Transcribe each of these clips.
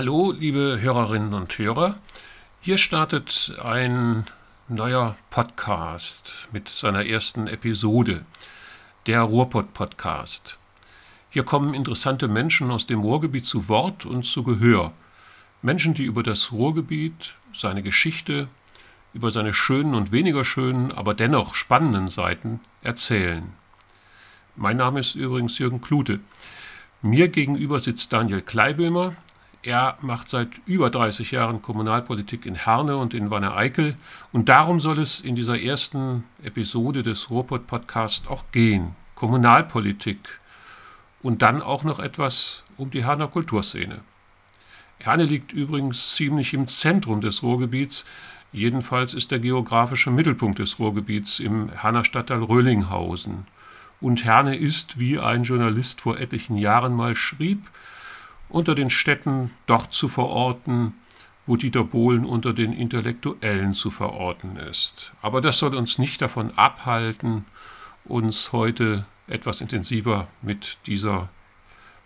Hallo, liebe Hörerinnen und Hörer. Hier startet ein neuer Podcast mit seiner ersten Episode, der Ruhrpott-Podcast. Hier kommen interessante Menschen aus dem Ruhrgebiet zu Wort und zu Gehör. Menschen, die über das Ruhrgebiet, seine Geschichte, über seine schönen und weniger schönen, aber dennoch spannenden Seiten erzählen. Mein Name ist übrigens Jürgen Klute. Mir gegenüber sitzt Daniel Kleibömer. Er macht seit über 30 Jahren Kommunalpolitik in Herne und in Wanne-Eickel. Und darum soll es in dieser ersten Episode des Ruhrpott Podcast auch gehen. Kommunalpolitik. Und dann auch noch etwas um die Herner Kulturszene. Herne liegt übrigens ziemlich im Zentrum des Ruhrgebiets. Jedenfalls ist der geografische Mittelpunkt des Ruhrgebiets im Herner Stadtteil Röhlinghausen. Und Herne ist, wie ein Journalist vor etlichen Jahren mal schrieb, unter den Städten dort zu verorten, wo Dieter Bohlen unter den Intellektuellen zu verorten ist. Aber das soll uns nicht davon abhalten, uns heute etwas intensiver mit dieser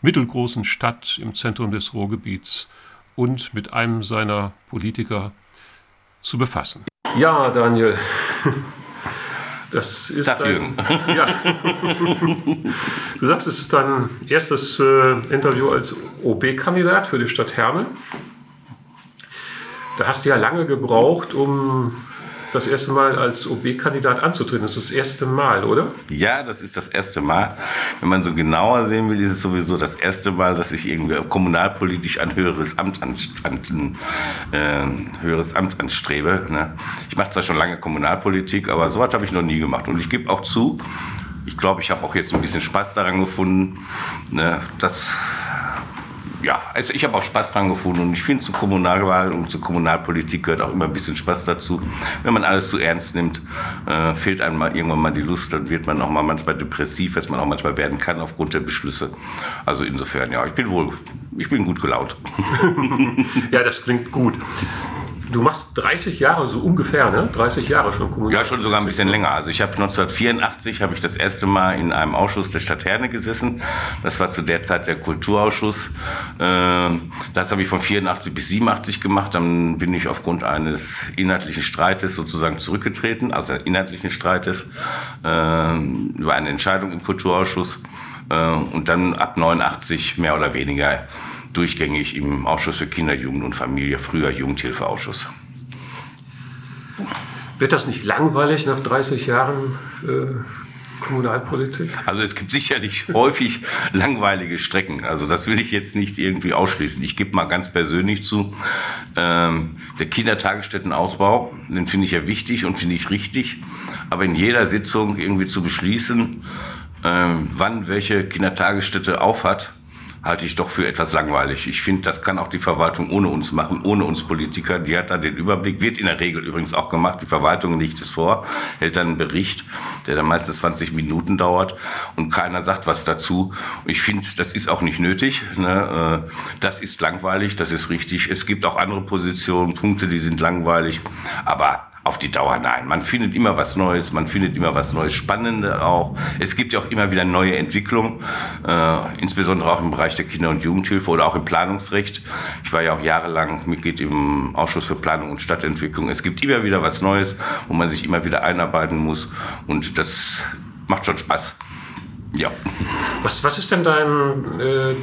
mittelgroßen Stadt im Zentrum des Ruhrgebiets und mit einem seiner Politiker zu befassen. Ja, Daniel. Das ist Sag dein, ja. Du sagst, es ist dein erstes äh, Interview als OB-Kandidat für die Stadt Herne. Da hast du ja lange gebraucht, um das erste Mal als OB-Kandidat anzutreten. Das ist das erste Mal, oder? Ja, das ist das erste Mal. Wenn man so genauer sehen will, ist es sowieso das erste Mal, dass ich irgendwie kommunalpolitisch ein höheres Amt, an, an äh, höheres Amt anstrebe. Ne? Ich mache zwar schon lange Kommunalpolitik, aber sowas habe ich noch nie gemacht. Und ich gebe auch zu, ich glaube, ich habe auch jetzt ein bisschen Spaß daran gefunden, ne? dass ja, also ich habe auch Spaß dran gefunden und ich finde zur Kommunalwahl und zur Kommunalpolitik gehört auch immer ein bisschen Spaß dazu. Wenn man alles zu ernst nimmt, äh, fehlt einem mal irgendwann mal die Lust, dann wird man auch mal manchmal depressiv, was man auch manchmal werden kann aufgrund der Beschlüsse. Also insofern, ja, ich bin wohl, ich bin gut gelaunt. ja, das klingt gut. Du machst 30 Jahre, so ungefähr, ne? 30 Jahre schon Kommunal. Ja, schon sogar ein bisschen länger. Also ich habe 1984 habe ich das erste Mal in einem Ausschuss der Stadt Herne gesessen. Das war zu der Zeit der Kulturausschuss. Ähm, das habe ich von 84 bis 87 gemacht. Dann bin ich aufgrund eines inhaltlichen Streites sozusagen zurückgetreten, also inhaltlichen Streites ähm, über eine Entscheidung im Kulturausschuss. Äh, und dann ab 89 mehr oder weniger durchgängig im Ausschuss für Kinder, Jugend und Familie, früher Jugendhilfeausschuss. Wird das nicht langweilig nach 30 Jahren äh, Kommunalpolitik? Also es gibt sicherlich häufig langweilige Strecken. Also das will ich jetzt nicht irgendwie ausschließen. Ich gebe mal ganz persönlich zu, ähm, der Kindertagesstättenausbau, den finde ich ja wichtig und finde ich richtig. Aber in jeder Sitzung irgendwie zu beschließen, ähm, wann welche Kindertagesstätte aufhat, halte ich doch für etwas langweilig. Ich finde, das kann auch die Verwaltung ohne uns machen, ohne uns Politiker. Die hat da den Überblick, wird in der Regel übrigens auch gemacht. Die Verwaltung legt es vor, hält dann einen Bericht, der dann meistens 20 Minuten dauert und keiner sagt was dazu. Ich finde, das ist auch nicht nötig. Ne? Äh, das ist langweilig, das ist richtig. Es gibt auch andere Positionen, Punkte, die sind langweilig. Aber auf die Dauer nein. Man findet immer was Neues, man findet immer was Neues, Spannende auch. Es gibt ja auch immer wieder neue Entwicklungen, äh, insbesondere auch im Bereich der Kinder- und Jugendhilfe oder auch im Planungsrecht. Ich war ja auch jahrelang Mitglied im Ausschuss für Planung und Stadtentwicklung. Es gibt immer wieder was Neues, wo man sich immer wieder einarbeiten muss und das macht schon Spaß. Ja. Was, was ist denn dein äh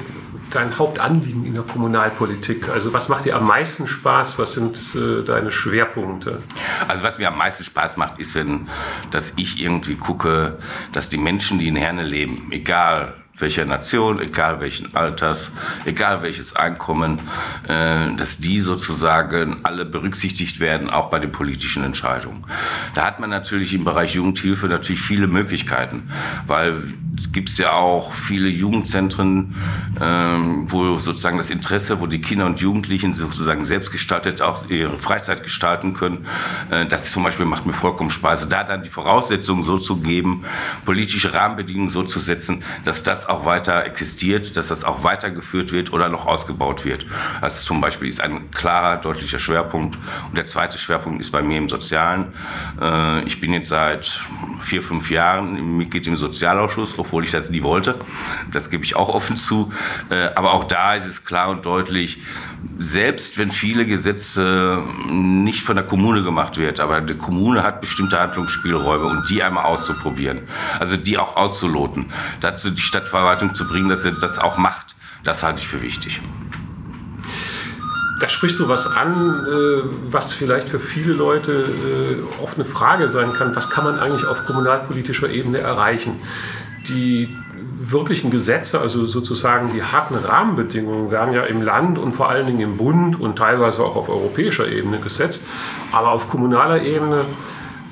dein Hauptanliegen in der Kommunalpolitik? Also was macht dir am meisten Spaß? Was sind äh, deine Schwerpunkte? Also was mir am meisten Spaß macht, ist, wenn, dass ich irgendwie gucke, dass die Menschen, die in Herne leben, egal welcher Nation, egal welchen Alters, egal welches Einkommen, äh, dass die sozusagen alle berücksichtigt werden, auch bei den politischen Entscheidungen. Da hat man natürlich im Bereich Jugendhilfe natürlich viele Möglichkeiten, weil es gibt ja auch viele Jugendzentren, ähm, wo sozusagen das Interesse, wo die Kinder und Jugendlichen sozusagen selbstgestaltet auch ihre Freizeit gestalten können. Äh, das zum Beispiel macht mir vollkommen Spaß, da dann die Voraussetzungen so zu geben, politische Rahmenbedingungen so zu setzen, dass das das auch weiter existiert, dass das auch weitergeführt wird oder noch ausgebaut wird. Also zum Beispiel ist ein klarer, deutlicher Schwerpunkt. Und der zweite Schwerpunkt ist bei mir im Sozialen. Äh, ich bin jetzt seit vier, fünf Jahren Mitglied im Sozialausschuss, obwohl ich das nie wollte. Das gebe ich auch offen zu. Äh, aber auch da ist es klar und deutlich, selbst wenn viele Gesetze nicht von der Kommune gemacht wird, aber die Kommune hat bestimmte Handlungsspielräume und die einmal auszuprobieren, also die auch auszuloten, dazu die Stadtverwaltung zu bringen, dass sie das auch macht, das halte ich für wichtig. Da sprichst du was an, äh, was vielleicht für viele Leute äh, oft eine Frage sein kann. Was kann man eigentlich auf kommunalpolitischer Ebene erreichen? Die wirklichen Gesetze, also sozusagen die harten Rahmenbedingungen, werden ja im Land und vor allen Dingen im Bund und teilweise auch auf europäischer Ebene gesetzt. Aber auf kommunaler Ebene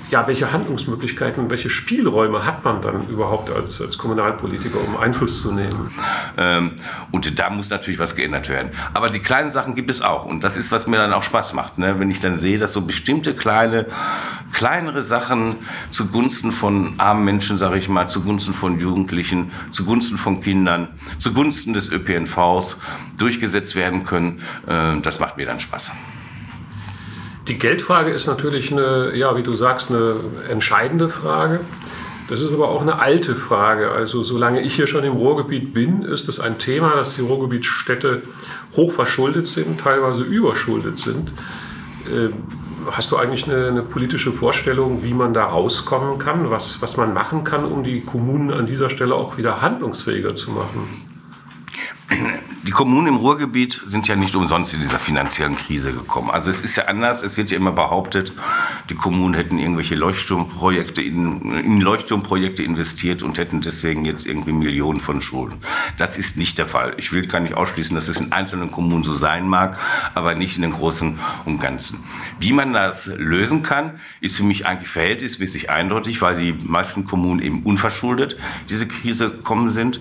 ja, welche Handlungsmöglichkeiten, welche Spielräume hat man dann überhaupt als, als Kommunalpolitiker, um Einfluss zu nehmen? Ähm, und da muss natürlich was geändert werden. Aber die kleinen Sachen gibt es auch. Und das ist, was mir dann auch Spaß macht. Ne? Wenn ich dann sehe, dass so bestimmte kleine, kleinere Sachen zugunsten von armen Menschen, sage ich mal, zugunsten von Jugendlichen, zugunsten von Kindern, zugunsten des ÖPNVs durchgesetzt werden können, äh, das macht mir dann Spaß. Die Geldfrage ist natürlich eine, ja, wie du sagst, eine entscheidende Frage. Das ist aber auch eine alte Frage. Also solange ich hier schon im Ruhrgebiet bin, ist es ein Thema, dass die Ruhrgebietsstädte hoch verschuldet sind, teilweise überschuldet sind. Ähm, hast du eigentlich eine, eine, politische Vorstellung, wie man da rauskommen kann, was, was man machen kann, um die Kommunen an dieser Stelle auch wieder handlungsfähiger zu machen? die Kommunen im Ruhrgebiet sind ja nicht umsonst in dieser finanziellen Krise gekommen. Also es ist ja anders. Es wird ja immer behauptet, die Kommunen hätten irgendwelche Leuchtturmprojekte in, in Leuchtturmprojekte investiert und hätten deswegen jetzt irgendwie Millionen von Schulden. Das ist nicht der Fall. Ich will gar nicht ausschließen, dass es in einzelnen Kommunen so sein mag, aber nicht in den Großen und Ganzen. Wie man das lösen kann, ist für mich eigentlich verhältnismäßig eindeutig, weil die meisten Kommunen eben unverschuldet diese Krise gekommen sind.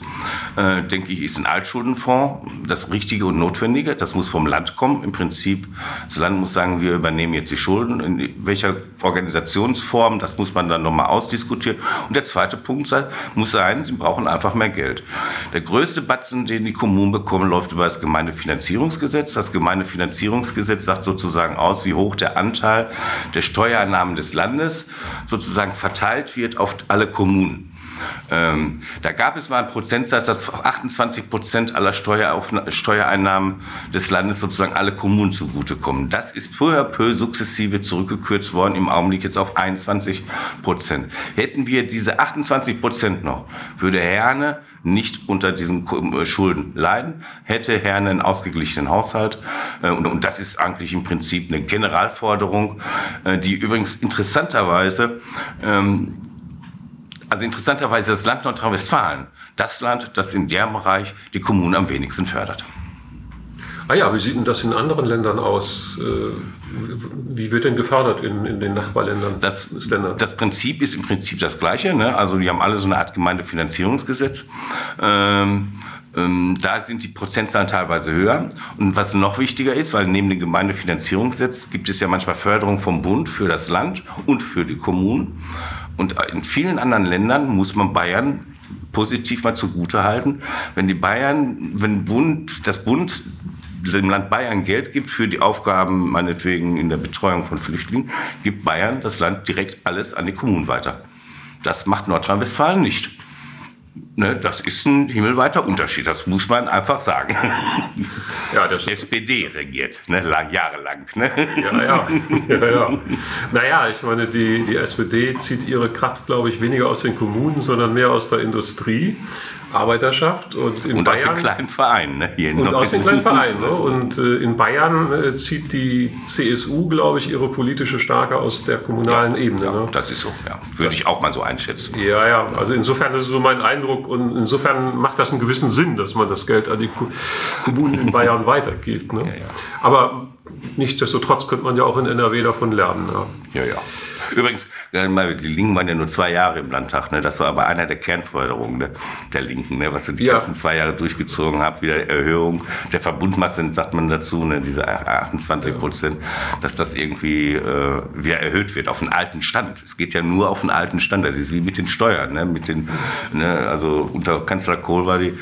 Äh, denke ich, ist ein Altschuldenfonds das Richtige und Notwendige. Das muss vom Land kommen. Im Prinzip, das Land muss sagen, wir übernehmen jetzt die Schulden. In welcher Organisationsform, das muss man dann nochmal ausdiskutieren. Und der zweite Punkt muss sein, sie brauchen einfach mehr Geld. Der größte Batzen, den die Kommunen bekommen, läuft über das Gemeindefinanzierungsgesetz. Das Gemeindefinanzierungsgesetz sagt sozusagen aus, wie hoch der Anteil der Steuereinnahmen des Landes sozusagen verteilt wird auf alle Kommunen. Ähm, da gab es mal einen Prozentsatz, dass 28 Prozent aller Steuereinnahmen des Landes sozusagen alle Kommunen zugutekommen. Das ist peu à peu sukzessive zurückgekürzt worden, im Augenblick jetzt auf 21 Prozent. Hätten wir diese 28 Prozent noch, würde Herne nicht unter diesen äh, Schulden leiden, hätte Herne einen ausgeglichenen Haushalt. Äh, und das ist eigentlich im Prinzip eine Generalforderung, äh, die übrigens interessanterweise ähm, also interessanterweise das Land Nordrhein-Westfalen, das Land, das in dem Bereich die Kommunen am wenigsten fördert. Ah ja, wie sieht denn das in anderen Ländern aus? Äh, wie wird denn gefördert in, in den Nachbarländern? Das, das Prinzip ist im Prinzip das gleiche. Ne? Also die haben alle so eine Art Gemeindefinanzierungsgesetz. Ähm, ähm, da sind die Prozentzahlen teilweise höher. Und was noch wichtiger ist, weil neben dem Gemeindefinanzierungsgesetz gibt es ja manchmal Förderung vom Bund für das Land und für die Kommunen. Und in vielen anderen Ländern muss man Bayern positiv mal zugute halten. Wenn die Bayern, wenn Bund, das Bund dem Land Bayern Geld gibt für die Aufgaben, meinetwegen in der Betreuung von Flüchtlingen, gibt Bayern das Land direkt alles an die Kommunen weiter. Das macht Nordrhein-Westfalen nicht. Ne, das ist ein himmelweiter Unterschied, das muss man einfach sagen. Ja, das SPD regiert, ne, lang, jahrelang. Ne? Ja, ja, ja, ja. Naja, ich meine, die, die SPD zieht ihre Kraft, glaube ich, weniger aus den Kommunen, sondern mehr aus der Industrie. Arbeiterschaft und in und Bayern. aus den kleinen Vereinen. Ne? Hier und aus den kleinen Vereinen. Ne? Und äh, in Bayern äh, zieht die CSU, glaube ich, ihre politische Stärke aus der kommunalen ja, Ebene. Ja, ne? Das ist so, ja. Würde das, ich auch mal so einschätzen. Ja, ja. Also insofern ist es so mein Eindruck und insofern macht das einen gewissen Sinn, dass man das Geld an die Kommunen in Bayern weitergibt. Ne? Ja, Aber nichtsdestotrotz könnte man ja auch in NRW davon lernen. Ja, ja. ja. Übrigens, Die Linken waren ja nur zwei Jahre im Landtag. Ne? Das war aber einer der Kernforderungen ne? der Linken, ne? was sie die ja. ganzen zwei Jahre durchgezogen haben. Wieder Erhöhung der Verbundmasse, sagt man dazu, ne? diese 28 Prozent, ja. dass das irgendwie äh, wieder erhöht wird auf den alten Stand. Es geht ja nur auf den alten Stand. Das ist wie mit den Steuern. Ne? Mit den, ne? Also unter Kanzler Kohl war die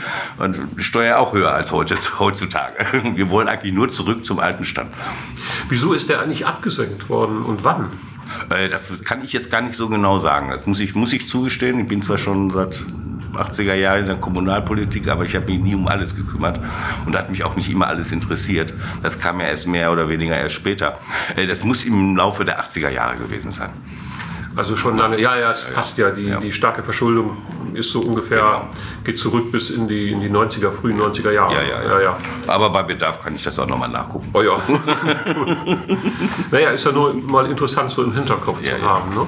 Steuer auch höher als heute, heutzutage. Wir wollen eigentlich nur zurück zum alten Stand. Wieso ist der eigentlich abgesenkt worden und wann? Äh, das kann ich jetzt gar nicht so genau sagen. Das muss ich, muss ich zugestehen. Ich bin zwar schon seit 80er Jahren in der Kommunalpolitik, aber ich habe mich nie um alles gekümmert und hat mich auch nicht immer alles interessiert. Das kam ja erst mehr oder weniger erst später. Äh, das muss im Laufe der 80er Jahre gewesen sein. Also schon lange, ja, ja, es ja, passt ja. Die, ja. die starke Verschuldung ist so ungefähr, genau. geht zurück bis in die, in die 90er, frühen 90er Jahre. Ja, ja, ja. Aber bei Bedarf kann ich das auch nochmal nachgucken. Oh ja. naja, ist ja nur mal interessant, so im Hinterkopf zu haben. Ne?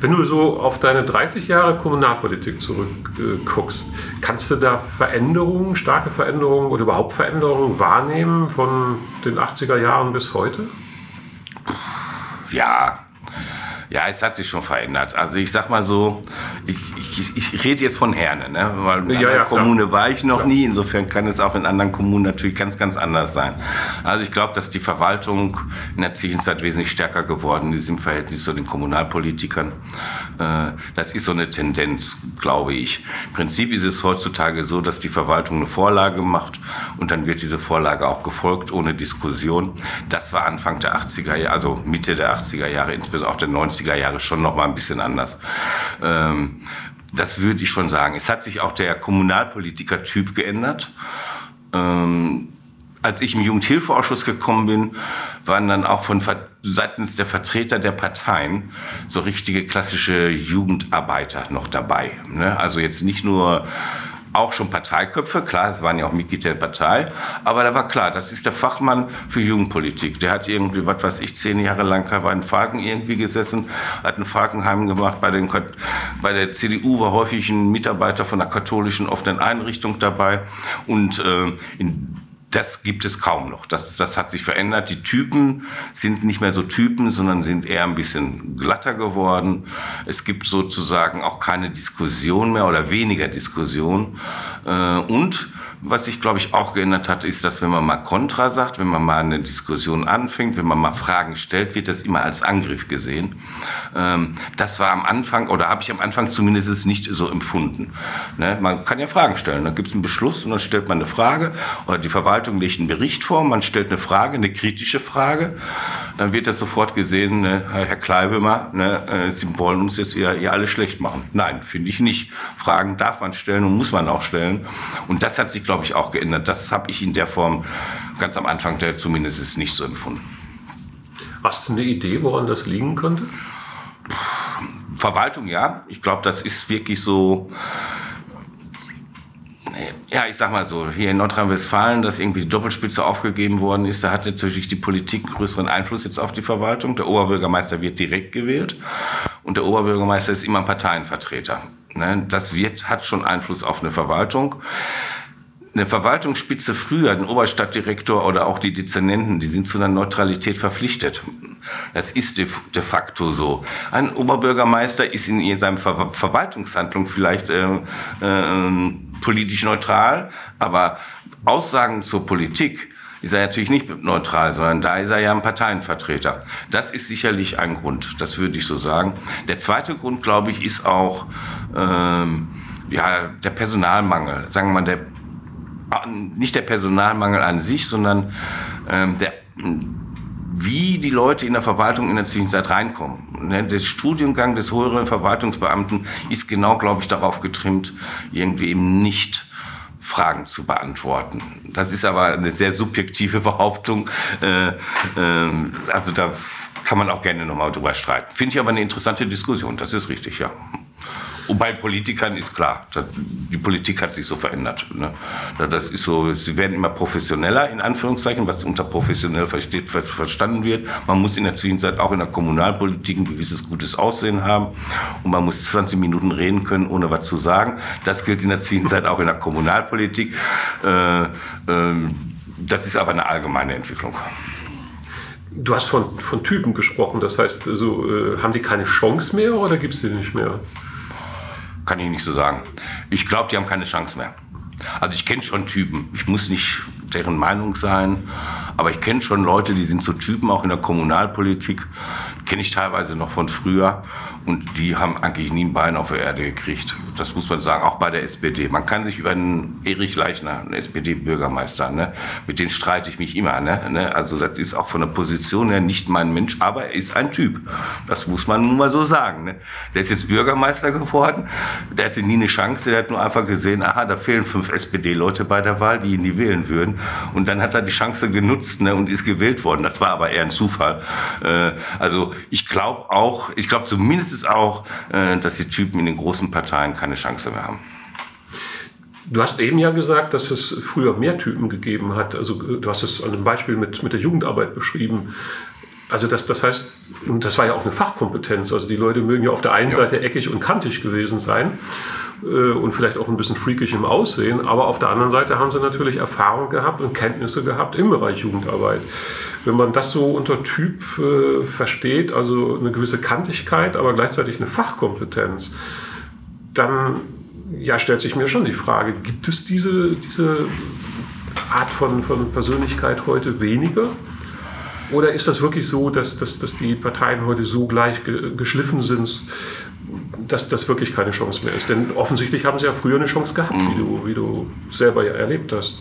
Wenn du so auf deine 30 Jahre Kommunalpolitik zurückguckst, kannst du da Veränderungen, starke Veränderungen oder überhaupt Veränderungen wahrnehmen von den 80er Jahren bis heute? Ja, ja, es hat sich schon verändert. Also ich sag mal so, ich, ich, ich rede jetzt von Herne, ne? weil in ja, ja, Kommune klar. war ich noch ja. nie. Insofern kann es auch in anderen Kommunen natürlich ganz, ganz anders sein. Also ich glaube, dass die Verwaltung in der Zwischenzeit wesentlich stärker geworden ist im Verhältnis zu den Kommunalpolitikern. Äh, das ist so eine Tendenz, glaube ich. Im Prinzip ist es heutzutage so, dass die Verwaltung eine Vorlage macht und dann wird diese Vorlage auch gefolgt ohne Diskussion. Das war Anfang der 80er Jahre, also Mitte der 80er Jahre, insbesondere auch der 90er 90er Jahre schon noch mal ein bisschen anders. Ähm, das würde ich schon sagen. Es hat sich auch der Kommunalpolitiker-Typ geändert. Ähm, als ich im Jugendhilfeausschuss gekommen bin, waren dann auch von seitens der Vertreter der Parteien so richtige klassische Jugendarbeiter noch dabei. Ne? Also jetzt nicht nur auch schon Parteiköpfe, klar, es waren ja auch Mitglied der Partei, aber da war klar, das ist der Fachmann für Jugendpolitik. Der hat irgendwie, was weiß ich, zehn Jahre lang bei den Falken irgendwie gesessen, hat ein Falkenheim gemacht, bei, den, bei der CDU war häufig ein Mitarbeiter von der katholischen offenen Einrichtung dabei und äh, in das gibt es kaum noch. Das, das hat sich verändert. Die Typen sind nicht mehr so Typen, sondern sind eher ein bisschen glatter geworden. Es gibt sozusagen auch keine Diskussion mehr oder weniger Diskussion. Äh, und was sich, glaube ich, auch geändert hat, ist, dass wenn man mal Kontra sagt, wenn man mal eine Diskussion anfängt, wenn man mal Fragen stellt, wird das immer als Angriff gesehen. Ähm, das war am Anfang, oder habe ich am Anfang zumindest nicht so empfunden. Ne? Man kann ja Fragen stellen. Dann gibt es einen Beschluss und dann stellt man eine Frage, oder die Verwaltung legt einen Bericht vor, man stellt eine Frage, eine kritische Frage. Dann wird das sofort gesehen, ne? Herr Kleibömer, ne? Äh, Sie wollen uns jetzt wieder hier alle schlecht machen. Nein, finde ich nicht. Fragen darf man stellen und muss man auch stellen. Und das hat sich, glaube ich, auch geändert. Das habe ich in der Form ganz am Anfang der zumindest nicht so empfunden. Hast du eine Idee, woran das liegen könnte? Verwaltung, ja. Ich glaube, das ist wirklich so. Ja, ich sag mal so, hier in Nordrhein-Westfalen, dass irgendwie die Doppelspitze aufgegeben worden ist, da hat natürlich die Politik größeren Einfluss jetzt auf die Verwaltung. Der Oberbürgermeister wird direkt gewählt und der Oberbürgermeister ist immer ein Parteienvertreter. Ne, das wird, hat schon Einfluss auf eine Verwaltung eine Verwaltungsspitze früher, den Oberstadtdirektor oder auch die Dezernenten, die sind zu einer Neutralität verpflichtet. Das ist de, facto so. Ein Oberbürgermeister ist in seiner Ver Verwaltungshandlung vielleicht äh, äh, politisch neutral, aber Aussagen zur Politik ist er natürlich nicht neutral, sondern da ist er ja ein Parteienvertreter. Das ist sicherlich ein Grund, das würde ich so sagen. Der zweite Grund, glaube ich, ist auch ähm, ja, der Personalmangel. Sagen wir mal, der nicht der Personalmangel an sich, sondern ähm, der, wie die Leute in der Verwaltung in der Zwischenzeit reinkommen. Ne, der Studiengang des höheren Verwaltungsbeamten ist genau, glaube ich, darauf getrimmt, irgendwie eben nicht Fragen zu beantworten. Das ist aber eine sehr subjektive Behauptung. Äh, äh, also da kann man auch gerne nochmal drüber streiten. Finde ich aber eine interessante Diskussion, das ist richtig, ja. Und bei Politikern ist klar, die Politik hat sich so verändert. Ne? Das ist so, sie werden immer professioneller, in Anführungszeichen, was unter professionell versteht, verstanden wird. Man muss in der Zwischenzeit auch in der Kommunalpolitik ein gewisses gutes Aussehen haben. Und man muss 20 Minuten reden können, ohne was zu sagen. Das gilt in der Zwischenzeit auch in der Kommunalpolitik. Äh, äh, das ist aber eine allgemeine Entwicklung. Du hast von, von Typen gesprochen, das heißt, also, äh, haben die keine Chance mehr oder gibt es die nicht mehr? Kann ich nicht so sagen. Ich glaube, die haben keine Chance mehr. Also ich kenne schon Typen. Ich muss nicht deren Meinung sein, aber ich kenne schon Leute, die sind so Typen auch in der Kommunalpolitik. Kenne ich teilweise noch von früher und die haben eigentlich nie ein Bein auf der Erde gekriegt. Das muss man sagen, auch bei der SPD. Man kann sich über einen Erich Leichner, einen SPD-Bürgermeister, ne, mit dem streite ich mich immer. Ne, ne, also das ist auch von der Position her nicht mein Mensch, aber er ist ein Typ. Das muss man nun mal so sagen. Ne. Der ist jetzt Bürgermeister geworden, der hatte nie eine Chance, der hat nur einfach gesehen, aha, da fehlen fünf SPD-Leute bei der Wahl, die ihn nie wählen würden. Und dann hat er die Chance genutzt ne, und ist gewählt worden. Das war aber eher ein Zufall. Äh, also ich glaube auch, ich glaube zumindest ist auch, äh, dass die Typen in den großen Parteien keine Chance mehr haben. Du hast eben ja gesagt, dass es früher mehr Typen gegeben hat. Also du hast es an einem Beispiel mit, mit der Jugendarbeit beschrieben. Also das, das heißt, das war ja auch eine Fachkompetenz. Also die Leute mögen ja auf der einen ja. Seite eckig und kantig gewesen sein äh, und vielleicht auch ein bisschen freakig im Aussehen, aber auf der anderen Seite haben sie natürlich Erfahrung gehabt und Kenntnisse gehabt im Bereich Jugendarbeit. Wenn man das so unter Typ äh, versteht, also eine gewisse Kantigkeit, aber gleichzeitig eine Fachkompetenz, dann ja, stellt sich mir schon die Frage, gibt es diese, diese Art von, von Persönlichkeit heute weniger? Oder ist das wirklich so, dass, dass, dass die Parteien heute so gleich ge geschliffen sind, dass das wirklich keine Chance mehr ist? Denn offensichtlich haben sie ja früher eine Chance gehabt, wie du, wie du selber ja erlebt hast.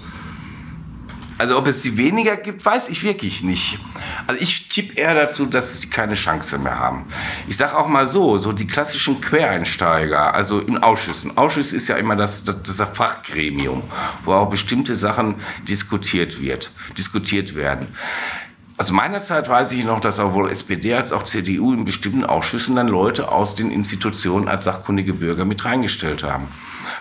Also ob es sie weniger gibt, weiß ich wirklich nicht. Also ich tippe eher dazu, dass sie keine Chance mehr haben. Ich sage auch mal so, so die klassischen Quereinsteiger, also in Ausschüssen. Ausschuss ist ja immer das, das, das Fachgremium, wo auch bestimmte Sachen diskutiert wird, diskutiert werden. Also meiner Zeit weiß ich noch, dass sowohl SPD als auch CDU in bestimmten Ausschüssen dann Leute aus den Institutionen als sachkundige Bürger mit reingestellt haben.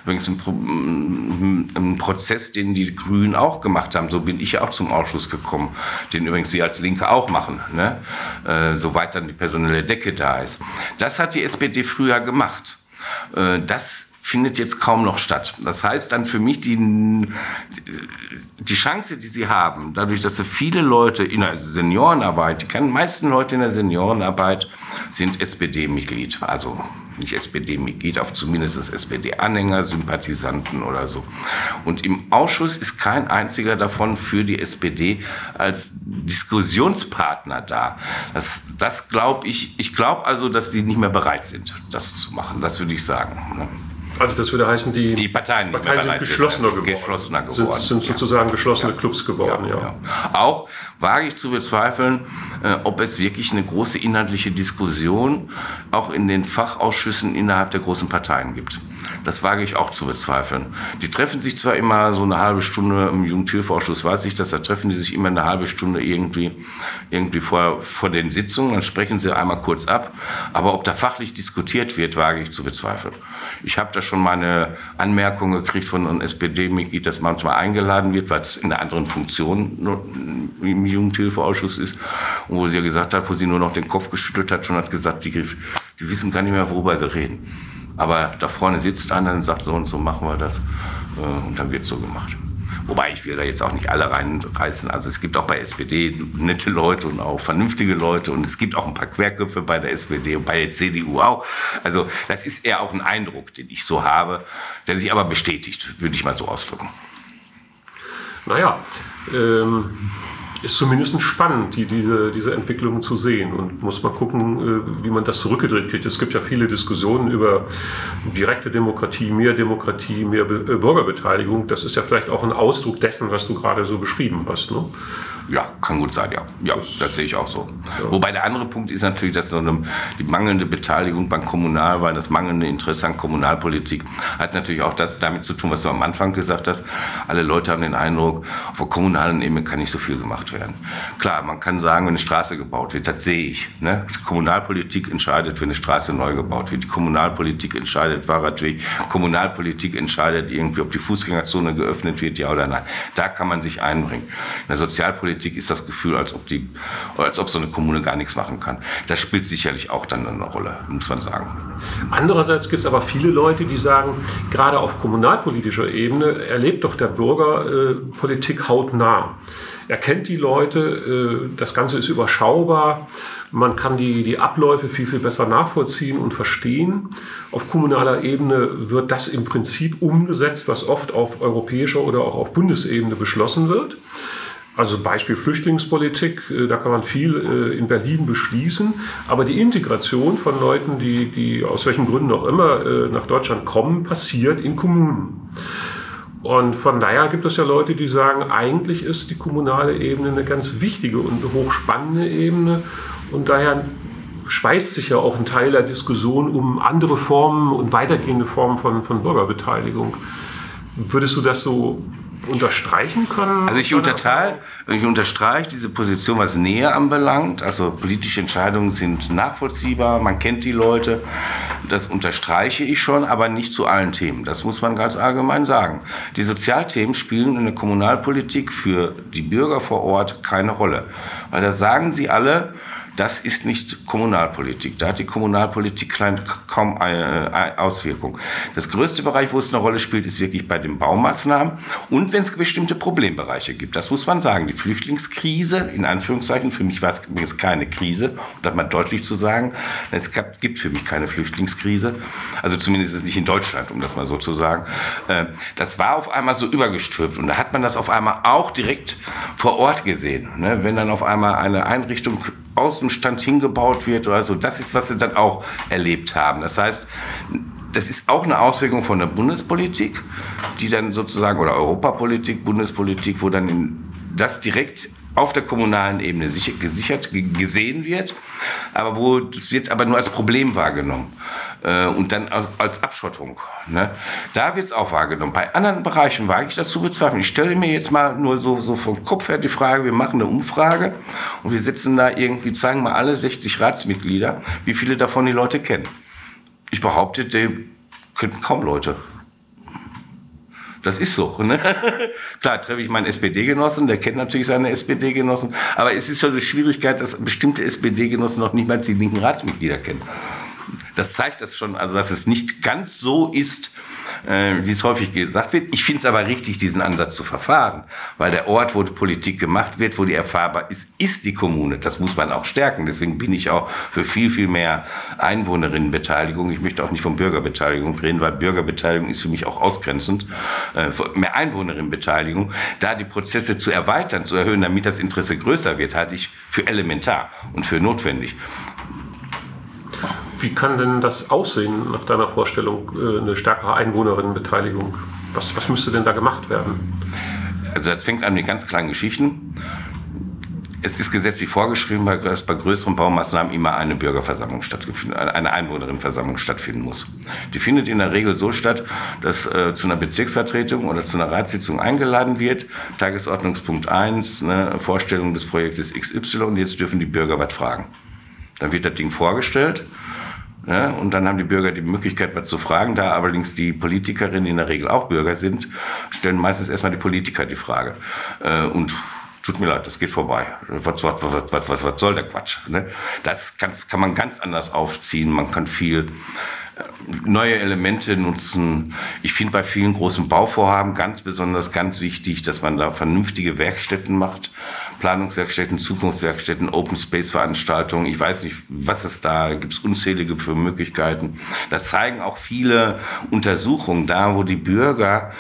Übrigens ein, ein, Prozess, den die Grünen auch gemacht haben. So bin ich ja auch zum Ausschuss gekommen, den übrigens wir als Linke auch machen, ne? äh, soweit dann die personelle Decke da ist. Das hat die SPD früher gemacht. Äh, das findet jetzt kaum noch statt. Das heißt dann für mich, die, die Chance, die sie haben, dadurch, dass sie viele Leute in der Seniorenarbeit, die meisten Leute in der Seniorenarbeit sind SPD-Mitglied, also nicht SPD-Mitglied, auf zumindest SPD-Anhänger, Sympathisanten oder so. Und im Ausschuss ist kein einziger davon für die SPD als Diskussionspartner da. Das, das glaube ich, ich glaube also, dass die nicht mehr bereit sind, das zu machen. Das würde ich sagen. Also das würde heißen, die, die Parteien, Parteien sind geschlossener geworden. Geschlossener geworden. Sind, sind sozusagen geschlossene ja. Clubs geworden, ja. ja. Auch wage ich zu bezweifeln, äh, ob es wirklich eine große inhaltliche Diskussion auch in den Fachausschüssen innerhalb der großen Parteien gibt. Das wage ich auch zu bezweifeln. Die treffen sich zwar immer so eine halbe Stunde im Jugendhilfeausschuss, weiß ich das, da treffen die sich immer eine halbe Stunde irgendwie, irgendwie vor, vor den Sitzungen, dann sprechen sie einmal kurz ab. Aber ob da fachlich diskutiert wird, wage ich zu bezweifeln. Ich habe da schon mal eine Anmerkung gekriegt von einem SPD-Mitglied, das manchmal eingeladen wird, weil es in einer anderen Funktion im Jugendhilfeausschuss ist, und wo sie ja gesagt hat, wo sie nur noch den Kopf geschüttelt hat und hat gesagt, die, die wissen gar nicht mehr, worüber sie reden. Aber da vorne sitzt einer und sagt so und so machen wir das. Äh, und dann wird so gemacht. Wobei ich will da jetzt auch nicht alle reinreißen. Also es gibt auch bei SPD nette Leute und auch vernünftige Leute und es gibt auch ein paar Querköpfe bei der SPD und bei der CDU auch. Also das ist eher auch ein Eindruck, den ich so habe, der sich aber bestätigt, würde ich mal so ausdrücken. Naja, ähm, ist zumindest spannend, die, diese, diese Entwicklung zu sehen. Und muss man gucken, äh, wie man das zurückgedreht kriegt. Es gibt ja viele Diskussionen über direkte Demokratie, mehr Demokratie, mehr äh, Bürgerbeteiligung. Das ist ja vielleicht auch ein Ausdruck dessen, was du gerade so beschrieben hast. Ne? Ja, kann gut sein, ja. Ja, das, sehe ich auch so. Ja. Wobei der andere Punkt ist natürlich, dass so eine, die mangelnde Beteiligung beim Kommunalwahl, das mangelnde Interesse an Kommunalpolitik hat natürlich auch das damit zu tun, was du am Anfang gesagt hast. Alle Leute haben den Eindruck, auf der kommunalen Ebene kann nicht so viel gemacht werden. Klar, man kann sagen, wenn eine Straße gebaut wird, das sehe ich. Ne? Die Kommunalpolitik entscheidet, wenn eine Straße neu gebaut wird. Die Kommunalpolitik entscheidet Fahrradweg. Kommunalpolitik entscheidet irgendwie, ob die Fußgängerzone geöffnet wird, ja oder nein. Da kann man sich einbringen. In der Sozialpolitik Politik ist das Gefühl, als ob, die, als ob so eine Kommune gar nichts machen kann. Das spielt sicherlich auch dann eine Rolle, muss man sagen. Andererseits gibt es aber viele Leute, die sagen, gerade auf kommunalpolitischer Ebene erlebt doch der Bürger äh, Politik hautnah. er kennt die Leute, das Ganze ist überschaubar, man kann die, die Abläufe viel, viel besser nachvollziehen und verstehen. Auf kommunaler Ebene wird das im Prinzip umgesetzt, was oft auf europäischer oder auch auf Bundesebene beschlossen wird. Also Beispiel Flüchtlingspolitik, äh, da kann man viel äh, in Berlin beschließen, aber die Integration von Leuten, die, die aus welchen Gründen auch immer äh, nach Deutschland kommen, passiert in Kommunen. Und von daher gibt es ja Leute, die sagen, eigentlich ist die kommunale Ebene eine ganz wichtige und hochspannende Ebene und daher schweißt sich ja auch ein Teil der Diskussion um andere Formen und weitergehende Formen von, von Bürgerbeteiligung. Würdest du das so unterstreichen können? Also ich, unterteile, ich unterstreiche diese Position, was Nähe anbelangt. Also politische Entscheidungen sind nachvollziehbar, man kennt die Leute. Das unterstreiche ich schon, aber nicht zu allen Themen. Das muss man ganz allgemein sagen. Die Sozialthemen spielen in der Kommunalpolitik für die Bürger vor Ort keine Rolle. Weil da sagen sie alle, das ist nicht Kommunalpolitik. Da hat die Kommunalpolitik kaum eine Auswirkung. Das größte Bereich, wo es eine Rolle spielt, ist wirklich bei den Baumaßnahmen und wenn es bestimmte Problembereiche gibt. Das muss man sagen. Die Flüchtlingskrise, in Anführungszeichen, für mich war es übrigens keine Krise, um das mal deutlich zu sagen. Es gibt für mich keine Flüchtlingskrise. Also zumindest nicht in Deutschland, um das mal so zu sagen. Äh, das war auf einmal so übergestülpt und da hat man das auf einmal auch direkt vor Ort gesehen. Ne? Wenn dann auf einmal eine Einrichtung Außenstand hingebaut wird oder so. Das ist, was sie dann auch erlebt haben. Das heißt, das ist auch eine Auswirkung von der Bundespolitik, die dann sozusagen, oder Europapolitik, Bundespolitik, wo dann das direkt auf der kommunalen Ebene gesichert, gesehen wird, aber wo das wird aber nur als Problem wahrgenommen äh, und dann als Abschottung. Ne? Da wird es auch wahrgenommen. Bei anderen Bereichen wage ich das zu bezweifeln. Ich stelle mir jetzt mal nur so, so vom Kopf her die Frage, wir machen eine Umfrage und wir setzen da irgendwie, zeigen mal alle 60 Ratsmitglieder, wie viele davon die Leute kennen. Ich behaupte, die kennen kaum Leute. Das ist so. Ne? Klar, treffe ich meinen SPD-Genossen, der kennt natürlich seine SPD-Genossen, aber es ist ja die Schwierigkeit, dass bestimmte SPD-Genossen noch nicht mal die linken Ratsmitglieder kennen. Das zeigt das schon, also dass es nicht ganz so ist, äh, wie es häufig gesagt wird. Ich finde es aber richtig, diesen Ansatz zu verfahren, weil der Ort, wo die Politik gemacht wird, wo die erfahrbar ist, ist die Kommune. Das muss man auch stärken. Deswegen bin ich auch für viel, viel mehr Einwohnerinnenbeteiligung. Ich möchte auch nicht von Bürgerbeteiligung reden, weil Bürgerbeteiligung ist für mich auch ausgrenzend. Äh, mehr Einwohnerinnenbeteiligung, da die Prozesse zu erweitern, zu erhöhen, damit das Interesse größer wird, halte ich für elementar und für notwendig. Wie kann denn das aussehen nach deiner Vorstellung, äh, eine stärkere Einwohnerinnenbeteiligung? Was, was müsste denn da gemacht werden? Also das fängt an mit ganz kleinen Geschichten. Es ist gesetzlich vorgeschrieben, dass bei größeren Baumaßnahmen immer eine Bürgerversammlung stattfinden, eine Einwohnerinnenversammlung stattfinden muss. Die findet in der Regel so statt, dass äh, zu einer Bezirksvertretung oder zu einer Ratssitzung eingeladen wird. Tagesordnungspunkt 1, ne, Vorstellung des Projektes XY, jetzt dürfen die Bürger was fragen. Dann wird das Ding vorgestellt ja, und dann haben die Bürger die Möglichkeit, was zu fragen. Da allerdings die Politikerinnen in der Regel auch Bürger sind, stellen meistens erstmal die Politiker die Frage. Äh, und tut mir leid, das geht vorbei. Was, was, was, was, soll der Quatsch? Ne? Das kann, man ganz anders aufziehen. Man kann viel neue Elemente nutzen. Ich finde bei vielen großen Bauvorhaben ganz besonders ganz wichtig, dass man da vernünftige Werkstätten macht Planungswerkstätten, Zukunftswerkstätten, Open Space Veranstaltungen. Ich weiß nicht, was es da gibt. Es unzählige für Möglichkeiten. Das zeigen auch viele Untersuchungen da, wo die Bürger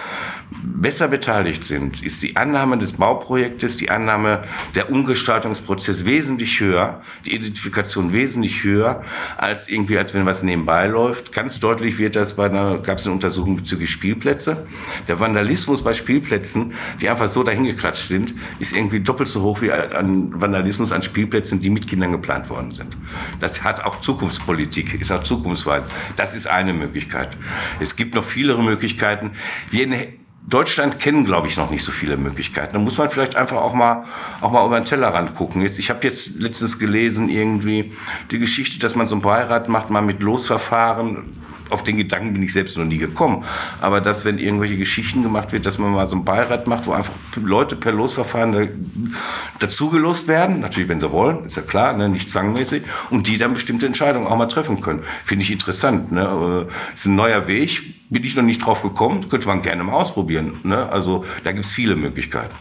besser beteiligt sind, ist die Annahme des Bauprojektes, die Annahme der Umgestaltungsprozess wesentlich höher, die Identifikation wesentlich höher, als irgendwie, als wenn was nebenbei läuft. Ganz deutlich wird das bei einer, gab es eine Untersuchung bezüglich Spielplätze. Der Vandalismus bei Spielplätzen, die einfach so dahingeklatscht sind, ist irgendwie doppelt so hoch wie an Vandalismus an Spielplätzen, die mit Kindern geplant worden sind. Das hat auch Zukunftspolitik, ist auch zukunftsweisend. Das ist eine Möglichkeit. Es gibt noch viele Möglichkeiten. Jene Deutschland kennen, glaube ich, noch nicht so viele Möglichkeiten. Da muss man vielleicht einfach auch mal, auch mal über den Tellerrand gucken. Jetzt, ich habe jetzt letztens gelesen, irgendwie die Geschichte, dass man so ein Beirat macht, mal mit Losverfahren auf den Gedanken bin ich selbst noch nie gekommen. Aber dass, wenn irgendwelche Geschichten gemacht wird, dass man mal so einen Beirat macht, wo einfach Leute per Losverfahren dazugelost werden, natürlich, wenn sie wollen, ist ja klar, ne, nicht zwangmäßig, und die dann bestimmte Entscheidungen auch mal treffen können. Finde ich interessant. Ne? Ist ein neuer Weg, bin ich noch nicht drauf gekommen, könnte man gerne mal ausprobieren. Ne? Also da gibt es viele Möglichkeiten.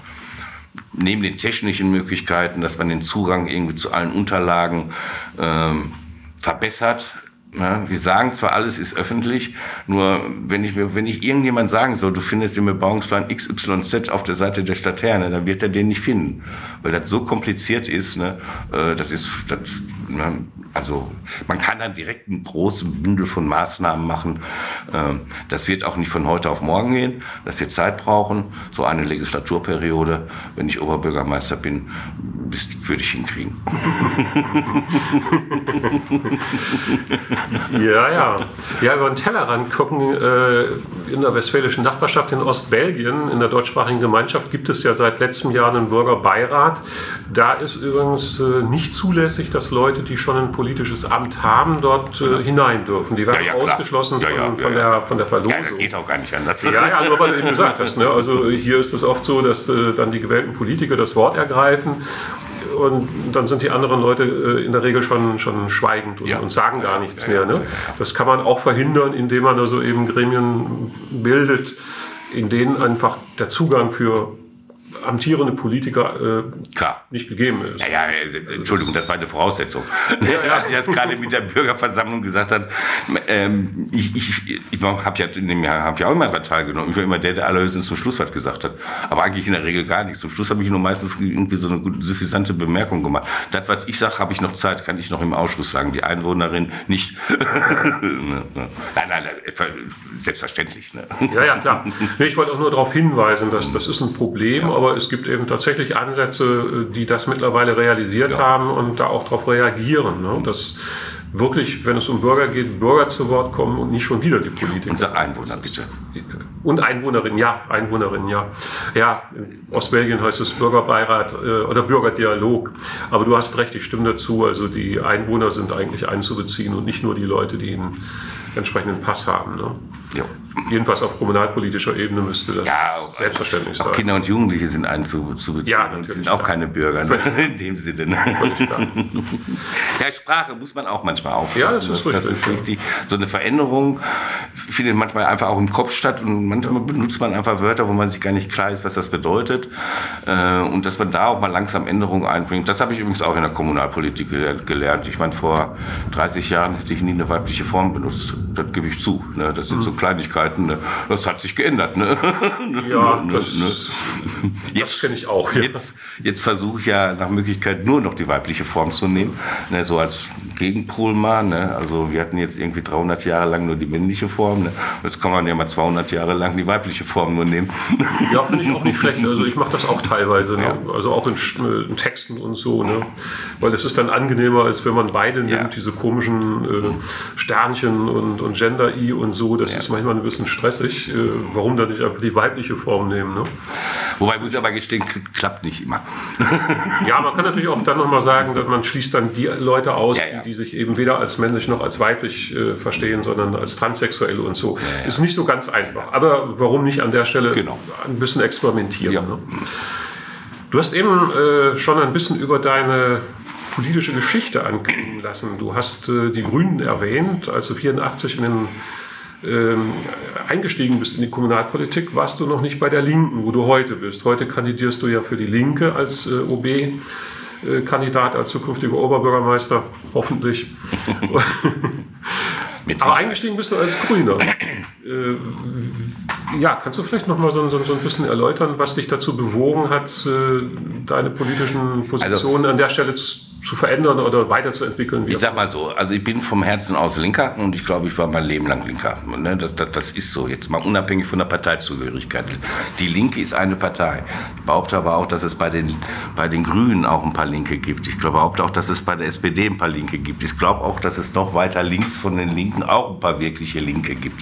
neben den technischen Möglichkeiten, dass man den Zugang irgendwie zu allen Unterlagen ähm, verbessert. Ja, wir sagen zwar, alles ist öffentlich, nur wenn ich, wenn ich irgendjemand sagen soll, du findest im Bebauungsplan XYZ auf der Seite der Stadt Herne, dann wird er den nicht finden, weil das so kompliziert ist. Ne, äh, das ist das, also man kann dann direkt ein großes Bündel von Maßnahmen machen. Ähm, das wird auch nicht von heute auf morgen gehen. Das wird Zeit brauchen. So eine Legislaturperiode, wenn ich Oberbürgermeister bin, würde ich hinkriegen. ja, ja. Ja, über den Tellerrand gucken. Äh, in der westfälischen Nachbarschaft in Ostbelgien, in der deutschsprachigen Gemeinschaft, gibt es ja seit letztem Jahr einen Bürgerbeirat. Da ist übrigens äh, nicht zulässig, dass Leute, die schon ein politisches Amt haben, dort äh, hinein dürfen. Die werden ja, ja, ausgeschlossen ja, von, von, der, von der Verlosung. Ja, das geht auch gar nicht anders. Ja, ja, nur weil du eben gesagt hast. Ne? Also hier ist es oft so, dass äh, dann die gewählten Politiker das Wort ergreifen und dann sind die anderen Leute äh, in der Regel schon, schon schweigend und, ja. und sagen gar nichts mehr. Ne? Das kann man auch verhindern, indem man also eben Gremien bildet, in denen einfach der Zugang für amtierende Politiker äh, Klar. nicht gegeben ist. Ja, ja, äh, Entschuldigung, das war eine Voraussetzung. Ja, ja. Als sie das gerade mit der Bürgerversammlung gesagt hat, ähm, ich, ich, ich habe ja in dem Jahr hab ja auch immer daran teilgenommen. Ich war immer der, der allerhöchstens zum Schluss was gesagt hat. Aber eigentlich in der Regel gar nichts. Zum Schluss habe ich nur meistens irgendwie so eine suffisante Bemerkung gemacht. Das, was ich sage, habe ich noch Zeit, kann ich noch im Ausschuss sagen. Die Einwohnerin nicht. nein, nein, nein, selbstverständlich. Ne? Ja, ja, klar. Nee, ich wollte auch nur darauf hinweisen, dass das ist ein Problem, ja. Aber es gibt eben tatsächlich Ansätze, die das mittlerweile realisiert ja. haben und da auch darauf reagieren. Ne? Dass wirklich, wenn es um Bürger geht, Bürger zu Wort kommen und nicht schon wieder die Politiker. Und sag Einwohner bitte. Und Einwohnerin, ja, Einwohnerin, ja. Ja, in Ostbelgien heißt es Bürgerbeirat äh, oder Bürgerdialog. Aber du hast recht, ich stimme dazu. Also die Einwohner sind eigentlich einzubeziehen und nicht nur die Leute, die einen entsprechenden Pass haben. Ne? Ja. Jedenfalls auf kommunalpolitischer Ebene müsste das ja, auch, selbstverständlich auch sein. Kinder und Jugendliche sind einzubeziehen ja, und sind auch keine Bürger ne? in dem Sinne. Ne? ja, Sprache muss man auch manchmal aufpassen. Ja, das, ist, das, das ist richtig. So eine Veränderung findet manchmal einfach auch im Kopf statt und manchmal benutzt man einfach Wörter, wo man sich gar nicht klar ist, was das bedeutet. Äh, und dass man da auch mal langsam Änderungen einbringt. Das habe ich übrigens auch in der Kommunalpolitik gelernt. Ich meine, vor 30 Jahren hätte ich nie eine weibliche Form benutzt. Das gebe ich zu. Ne? Das sind so mhm. Kleinigkeiten. Ne? Das hat sich geändert. Ne? Ja, ne, das, ne? das kenne ich auch. Ja. Jetzt, jetzt versuche ich ja nach Möglichkeit nur noch die weibliche Form zu nehmen. Ne? So als Gegenpol mal. Ne? Also wir hatten jetzt irgendwie 300 Jahre lang nur die männliche Form. Ne? Jetzt kann man ja mal 200 Jahre lang die weibliche Form nur nehmen. Ja, finde ich auch nicht schlecht. Also ich mache das auch teilweise. Ne? Ja. Also auch in, in, Texten und so. Ne? Weil es ist dann angenehmer, als wenn man beide nimmt, ja. diese komischen äh, Sternchen und, und Gender-I und so. Das ja. ist manchmal ein bisschen stressig. Äh, warum dann nicht einfach die weibliche Form nehmen? Ne? Wobei muss ich aber gestehen, klappt nicht immer. ja, man kann natürlich auch dann nochmal sagen, dass man schließt dann die Leute aus, die, die sich eben weder als männlich noch als weiblich äh, verstehen, sondern als transsexuell und so. Ist nicht so ganz einfach. Aber warum nicht an der Stelle genau. ein bisschen experimentieren? Ne? Du hast eben äh, schon ein bisschen über deine politische Geschichte anklingen lassen. Du hast äh, die Grünen erwähnt, als du 84 in den ähm, eingestiegen bist in die Kommunalpolitik, warst du noch nicht bei der Linken, wo du heute bist. Heute kandidierst du ja für die Linke als äh, OB. Kandidat als zukünftiger Oberbürgermeister, hoffentlich. Aber eingestiegen bist du als Grüner. Äh, ja, kannst du vielleicht noch mal so, so, so, ein bisschen erläutern, was dich dazu bewogen hat, äh, deine politischen Positionen also, an der Stelle zu zu verändern oder weiterzuentwickeln? Ich sag mal so, also ich bin vom Herzen aus Linker und ich glaube, ich war mein Leben lang Linker. Ne, das, das, das ist so, jetzt mal unabhängig von der Parteizugehörigkeit. Die Linke ist eine Partei. Ich behaupte aber auch, dass es bei den, bei den Grünen auch ein paar Linke gibt. Ich behaupte auch, dass es bei der SPD ein paar Linke gibt. Ich glaube auch, dass es noch weiter links von den Linken auch ein paar wirkliche Linke gibt.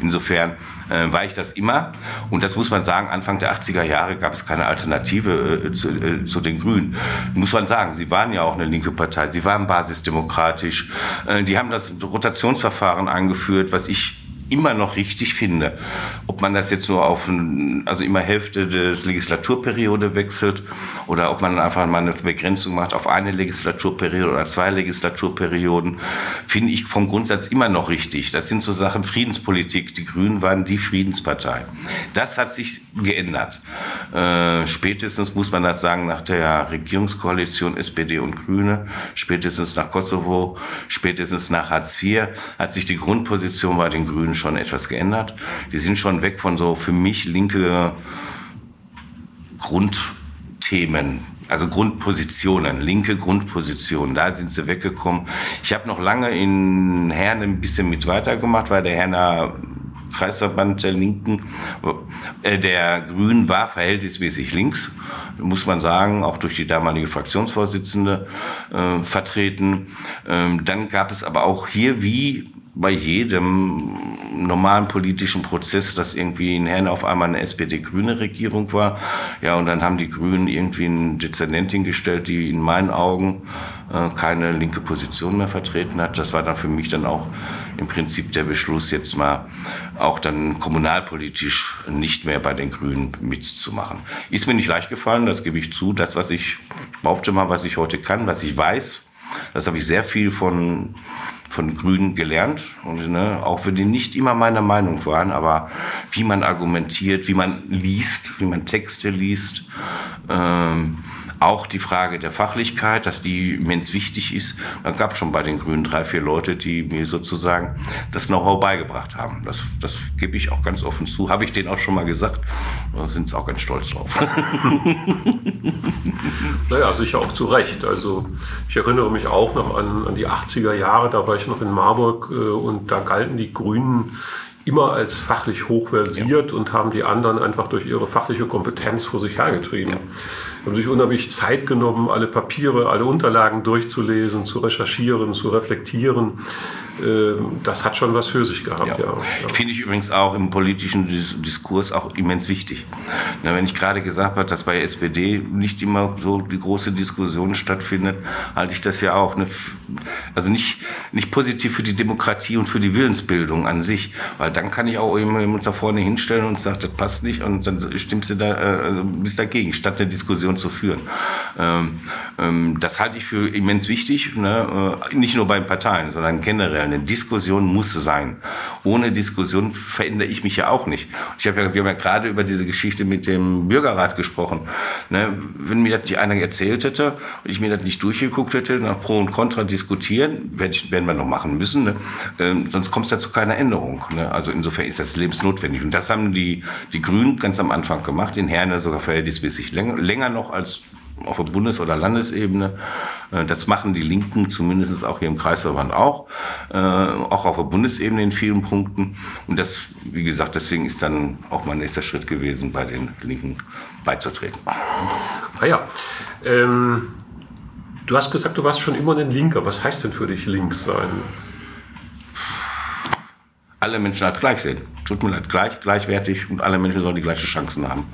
Insofern äh, war ich das immer. Und das muss man sagen, Anfang der 80er Jahre gab es keine Alternative äh, zu, äh, zu den Grünen. Muss man sagen, sie waren ja auch eine linke Partei. Sie waren basisdemokratisch. Äh, die haben das Rotationsverfahren eingeführt, was ich immer noch richtig finde. Ob man das jetzt nur auf, also immer Hälfte des Legislaturperiode wechselt oder ob man einfach mal eine Begrenzung macht auf eine Legislaturperiode oder zwei Legislaturperioden, finde ich vom Grundsatz immer noch richtig. Das sind so Sachen Friedenspolitik. Die Grünen waren die Friedenspartei. Das hat sich geändert. Äh, spätestens muss man das sagen nach der Regierungskoalition SPD und Grüne, spätestens nach Kosovo, spätestens nach Hartz IV hat sich die Grundposition bei den Grünen schon etwas geändert. Die sind schon weg von so für mich linke Grundthemen, also Grundpositionen, linke Grundpositionen, da sind sie weggekommen. Ich habe noch lange in Herne ein bisschen mit weitergemacht, weil der Herner Kreisverband der Linken, äh, der Grünen war verhältnismäßig links, muss man sagen, auch durch die damalige Fraktionsvorsitzende äh, vertreten. Ähm, dann gab es aber auch hier wie bei jedem normalen politischen Prozess, dass irgendwie in Herne auf einmal eine SPD-grüne Regierung war. Ja, und dann haben die Grünen irgendwie eine Dezernentin gestellt, die in meinen Augen äh, keine linke Position mehr vertreten hat. Das war dann für mich dann auch im Prinzip der Beschluss, jetzt mal auch dann kommunalpolitisch nicht mehr bei den Grünen mitzumachen. Ist mir nicht leicht gefallen, das gebe ich zu. Das, was ich behaupte mal, was ich heute kann, was ich weiß, das habe ich sehr viel von von Grünen gelernt. Und, ne, auch wenn die nicht immer meiner Meinung waren, aber wie man argumentiert, wie man liest, wie man Texte liest, ähm, auch die Frage der Fachlichkeit, dass die immens wichtig ist. Da gab es schon bei den Grünen drei, vier Leute, die mir sozusagen das Know-how beigebracht haben. Das, das gebe ich auch ganz offen zu. Habe ich denen auch schon mal gesagt. Da sind sie auch ganz stolz drauf. naja, sicher auch zu Recht. Also ich erinnere mich auch noch an, an die 80er Jahre. Da war ich noch in Marburg äh, und da galten die Grünen immer als fachlich hochversiert ja. und haben die anderen einfach durch ihre fachliche Kompetenz vor sich hergetrieben. Ja. Haben sich unheimlich Zeit genommen, alle Papiere, alle Unterlagen durchzulesen, zu recherchieren, zu reflektieren. Ähm, das hat schon was für sich gehabt. Ja. Ja. Finde ich übrigens auch im politischen Diskurs auch immens wichtig. Na, wenn ich gerade gesagt habe, dass bei SPD nicht immer so die große Diskussion stattfindet, halte ich das ja auch eine, also nicht, nicht positiv für die Demokratie und für die Willensbildung an sich, weil dann kann ich auch jemand da vorne hinstellen und sagen, das passt nicht und dann stimmst du da, äh, also bist dagegen, statt eine Diskussion zu führen. Ähm, ähm, das halte ich für immens wichtig, ne? Äh, nicht nur bei Parteien, sondern generell eine Diskussion muss sein. Ohne Diskussion verändere ich mich ja auch nicht. Ich hab ja, wir haben ja gerade über diese Geschichte mit dem Bürgerrat gesprochen. Ne? Wenn mir das die einer erzählt hätte und ich mir das nicht durchgeguckt hätte, nach Pro und Contra diskutieren, werden wir noch machen müssen, ne? ähm, sonst kommt es ja zu keiner Änderung. Ne? Also insofern ist das lebensnotwendig. Und das haben die, die Grünen ganz am Anfang gemacht, in Herne sogar verhältnismäßig länger, länger noch als auf der Bundes- oder Landesebene. Äh, das machen die Linken zumindest auch hier im Kreisverband auch, äh, auch auf der Bundesebene in vielen Punkten. Und das, wie gesagt, deswegen ist dann auch mein nächster Schritt gewesen, bei den Linken beizutreten. Ah ja, ähm, du hast gesagt, du warst schon immer ein Linker. Was heißt denn für dich links sein? Alle Menschen als gleich sehen. Tut mir leid, gleich, gleichwertig und alle Menschen sollen die gleichen Chancen haben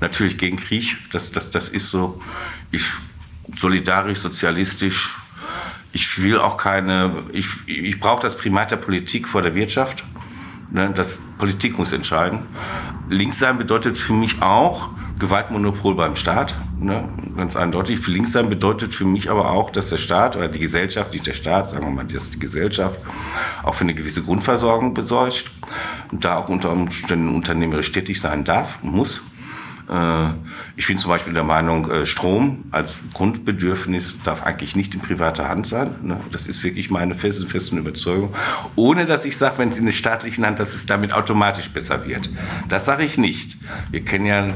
natürlich gegen Krieg, das, das, das ist so. Ich solidarisch, sozialistisch. Ich will auch keine, ich, ich brauche das Primat der Politik vor der Wirtschaft. Ne, das Politik muss entscheiden. Links sein bedeutet für mich auch Gewaltmonopol beim Staat, ne, ganz eindeutig. Für links sein bedeutet für mich aber auch, dass der Staat oder die Gesellschaft, nicht der Staat, sagen wir mal, dass die Gesellschaft auch für eine gewisse Grundversorgung besorgt und da auch unter Umständen unternehmerisch tätig sein darf, muss. Äh, ich bin zum Beispiel der Meinung, äh, Strom als Grundbedürfnis darf eigentlich nicht in privater Hand sein. Ne? Das ist wirklich meine feste, feste Überzeugung. Ohne dass ich sage, wenn es in der staatlichen Hand, dass es damit automatisch besser wird. Das sage ich nicht. Wir kennen ja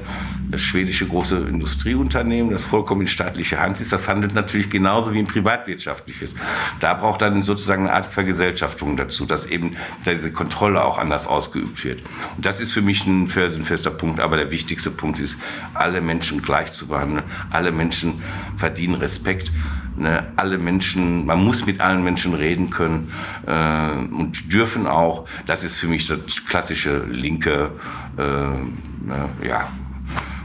das schwedische große Industrieunternehmen, das vollkommen in staatlicher Hand ist. Das handelt natürlich genauso wie ein privatwirtschaftliches. Da braucht dann sozusagen eine Art Vergesellschaftung dazu, dass eben diese Kontrolle auch anders ausgeübt wird. Und das ist für mich ein felsenfester Punkt. Aber der wichtigste Punkt ist, alle Menschen gleich zu behandeln. Alle Menschen verdienen Respekt. Ne? Alle Menschen, man muss mit allen Menschen reden können äh, und dürfen auch. Das ist für mich das klassische linke, äh, ne? ja.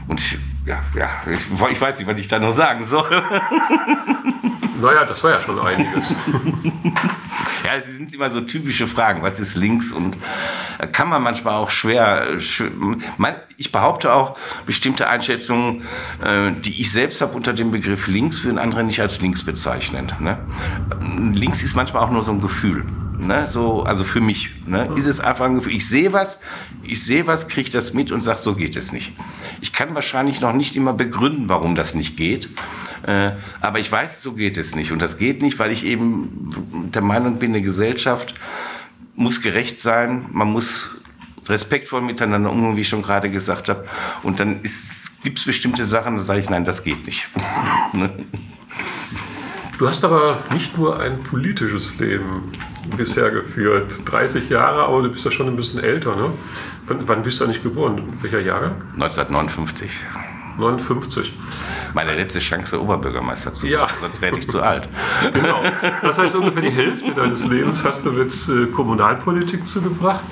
Und ja, ja, ich, ich weiß nicht, was ich da noch sagen soll. Naja, das war ja schon einiges. ja, es sind immer so typische Fragen. Was ist links? Und kann man manchmal auch schwer. Ich behaupte auch, bestimmte Einschätzungen, äh, die ich selbst habe unter dem Begriff links, würden andere nicht als links bezeichnen. Ne? Links ist manchmal auch nur so ein Gefühl. Ne, so, also für mich ne, ist es einfach ein Gefühl. Ich sehe was, ich sehe was, kriege das mit und sage, so geht es nicht. Ich kann wahrscheinlich noch nicht immer begründen, warum das nicht geht. Äh, aber ich weiß, so geht es nicht. Und das geht nicht, weil ich eben der Meinung bin, eine Gesellschaft muss gerecht sein. Man muss respektvoll miteinander umgehen, wie ich schon gerade gesagt habe. Und dann gibt es bestimmte Sachen, da sage ich, nein, das geht nicht. Ne? Du hast aber nicht nur ein politisches Leben bisher geführt. 30 Jahre, aber du bist ja schon ein bisschen älter, ne? Wann, wann bist du eigentlich geboren? Welcher Jahre? 1959. 59. Meine letzte Chance, Oberbürgermeister zu werden, ja. sonst werde ich zu alt. Genau. Das heißt, ungefähr die Hälfte deines Lebens hast du mit äh, Kommunalpolitik zugebracht.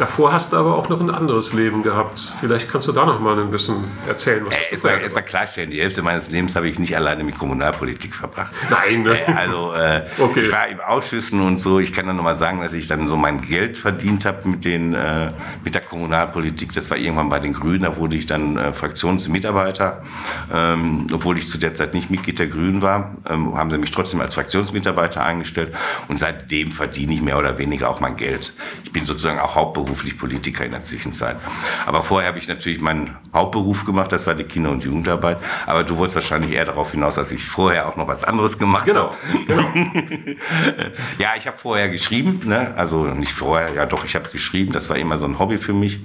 Davor hast du aber auch noch ein anderes Leben gehabt. Vielleicht kannst du da noch mal ein bisschen erzählen, was äh, Erstmal erst klarstellen, die Hälfte meines Lebens habe ich nicht alleine mit Kommunalpolitik verbracht. Nein, ne? Äh, also äh, okay. ich war im Ausschüssen und so. Ich kann dann noch mal sagen, dass ich dann so mein Geld verdient habe mit, den, äh, mit der Kommunalpolitik. Das war irgendwann bei den Grünen. Da wurde ich dann äh, Fraktionsmitarbeiter. Ähm, obwohl ich zu der Zeit nicht Mitglied der Grünen war, ähm, haben sie mich trotzdem als Fraktionsmitarbeiter eingestellt. Und seitdem verdiene ich mehr oder weniger auch mein Geld. Ich bin sozusagen auch Hauptberuf hauptberuflich Politiker in der Zwischenzeit. Aber vorher habe ich natürlich meinen Hauptberuf gemacht, das war die Kinder- und Jugendarbeit. Aber du wolltest wahrscheinlich eher darauf hinaus, dass ich vorher auch noch was anderes gemacht genau. habe. Genau. ja, ich habe vorher geschrieben, ne? also nicht vorher, ja doch, ich habe geschrieben, das war immer so ein Hobby für mich.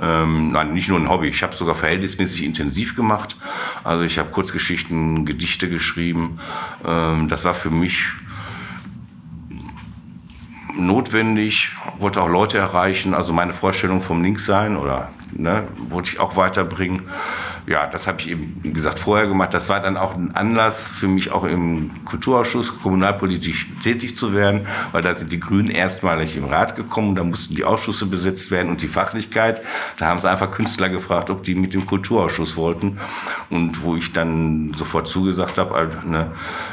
Ähm, nein, nicht nur ein Hobby, ich habe sogar verhältnismäßig intensiv gemacht. Also ich habe Kurzgeschichten, Gedichte geschrieben. Ähm, das war für mich notwendig, wollte auch Leute erreichen, also meine Vorstellung vom Linkssein oder ne, wollte ich auch weiterbringen ja, das habe ich eben, wie gesagt, vorher gemacht. Das war dann auch ein Anlass für mich, auch im Kulturausschuss kommunalpolitisch tätig zu werden, weil da sind die Grünen erstmalig im Rat gekommen. Da mussten die Ausschüsse besetzt werden und die Fachlichkeit. Da haben sie einfach Künstler gefragt, ob die mit dem Kulturausschuss wollten. Und wo ich dann sofort zugesagt habe, äh, ne,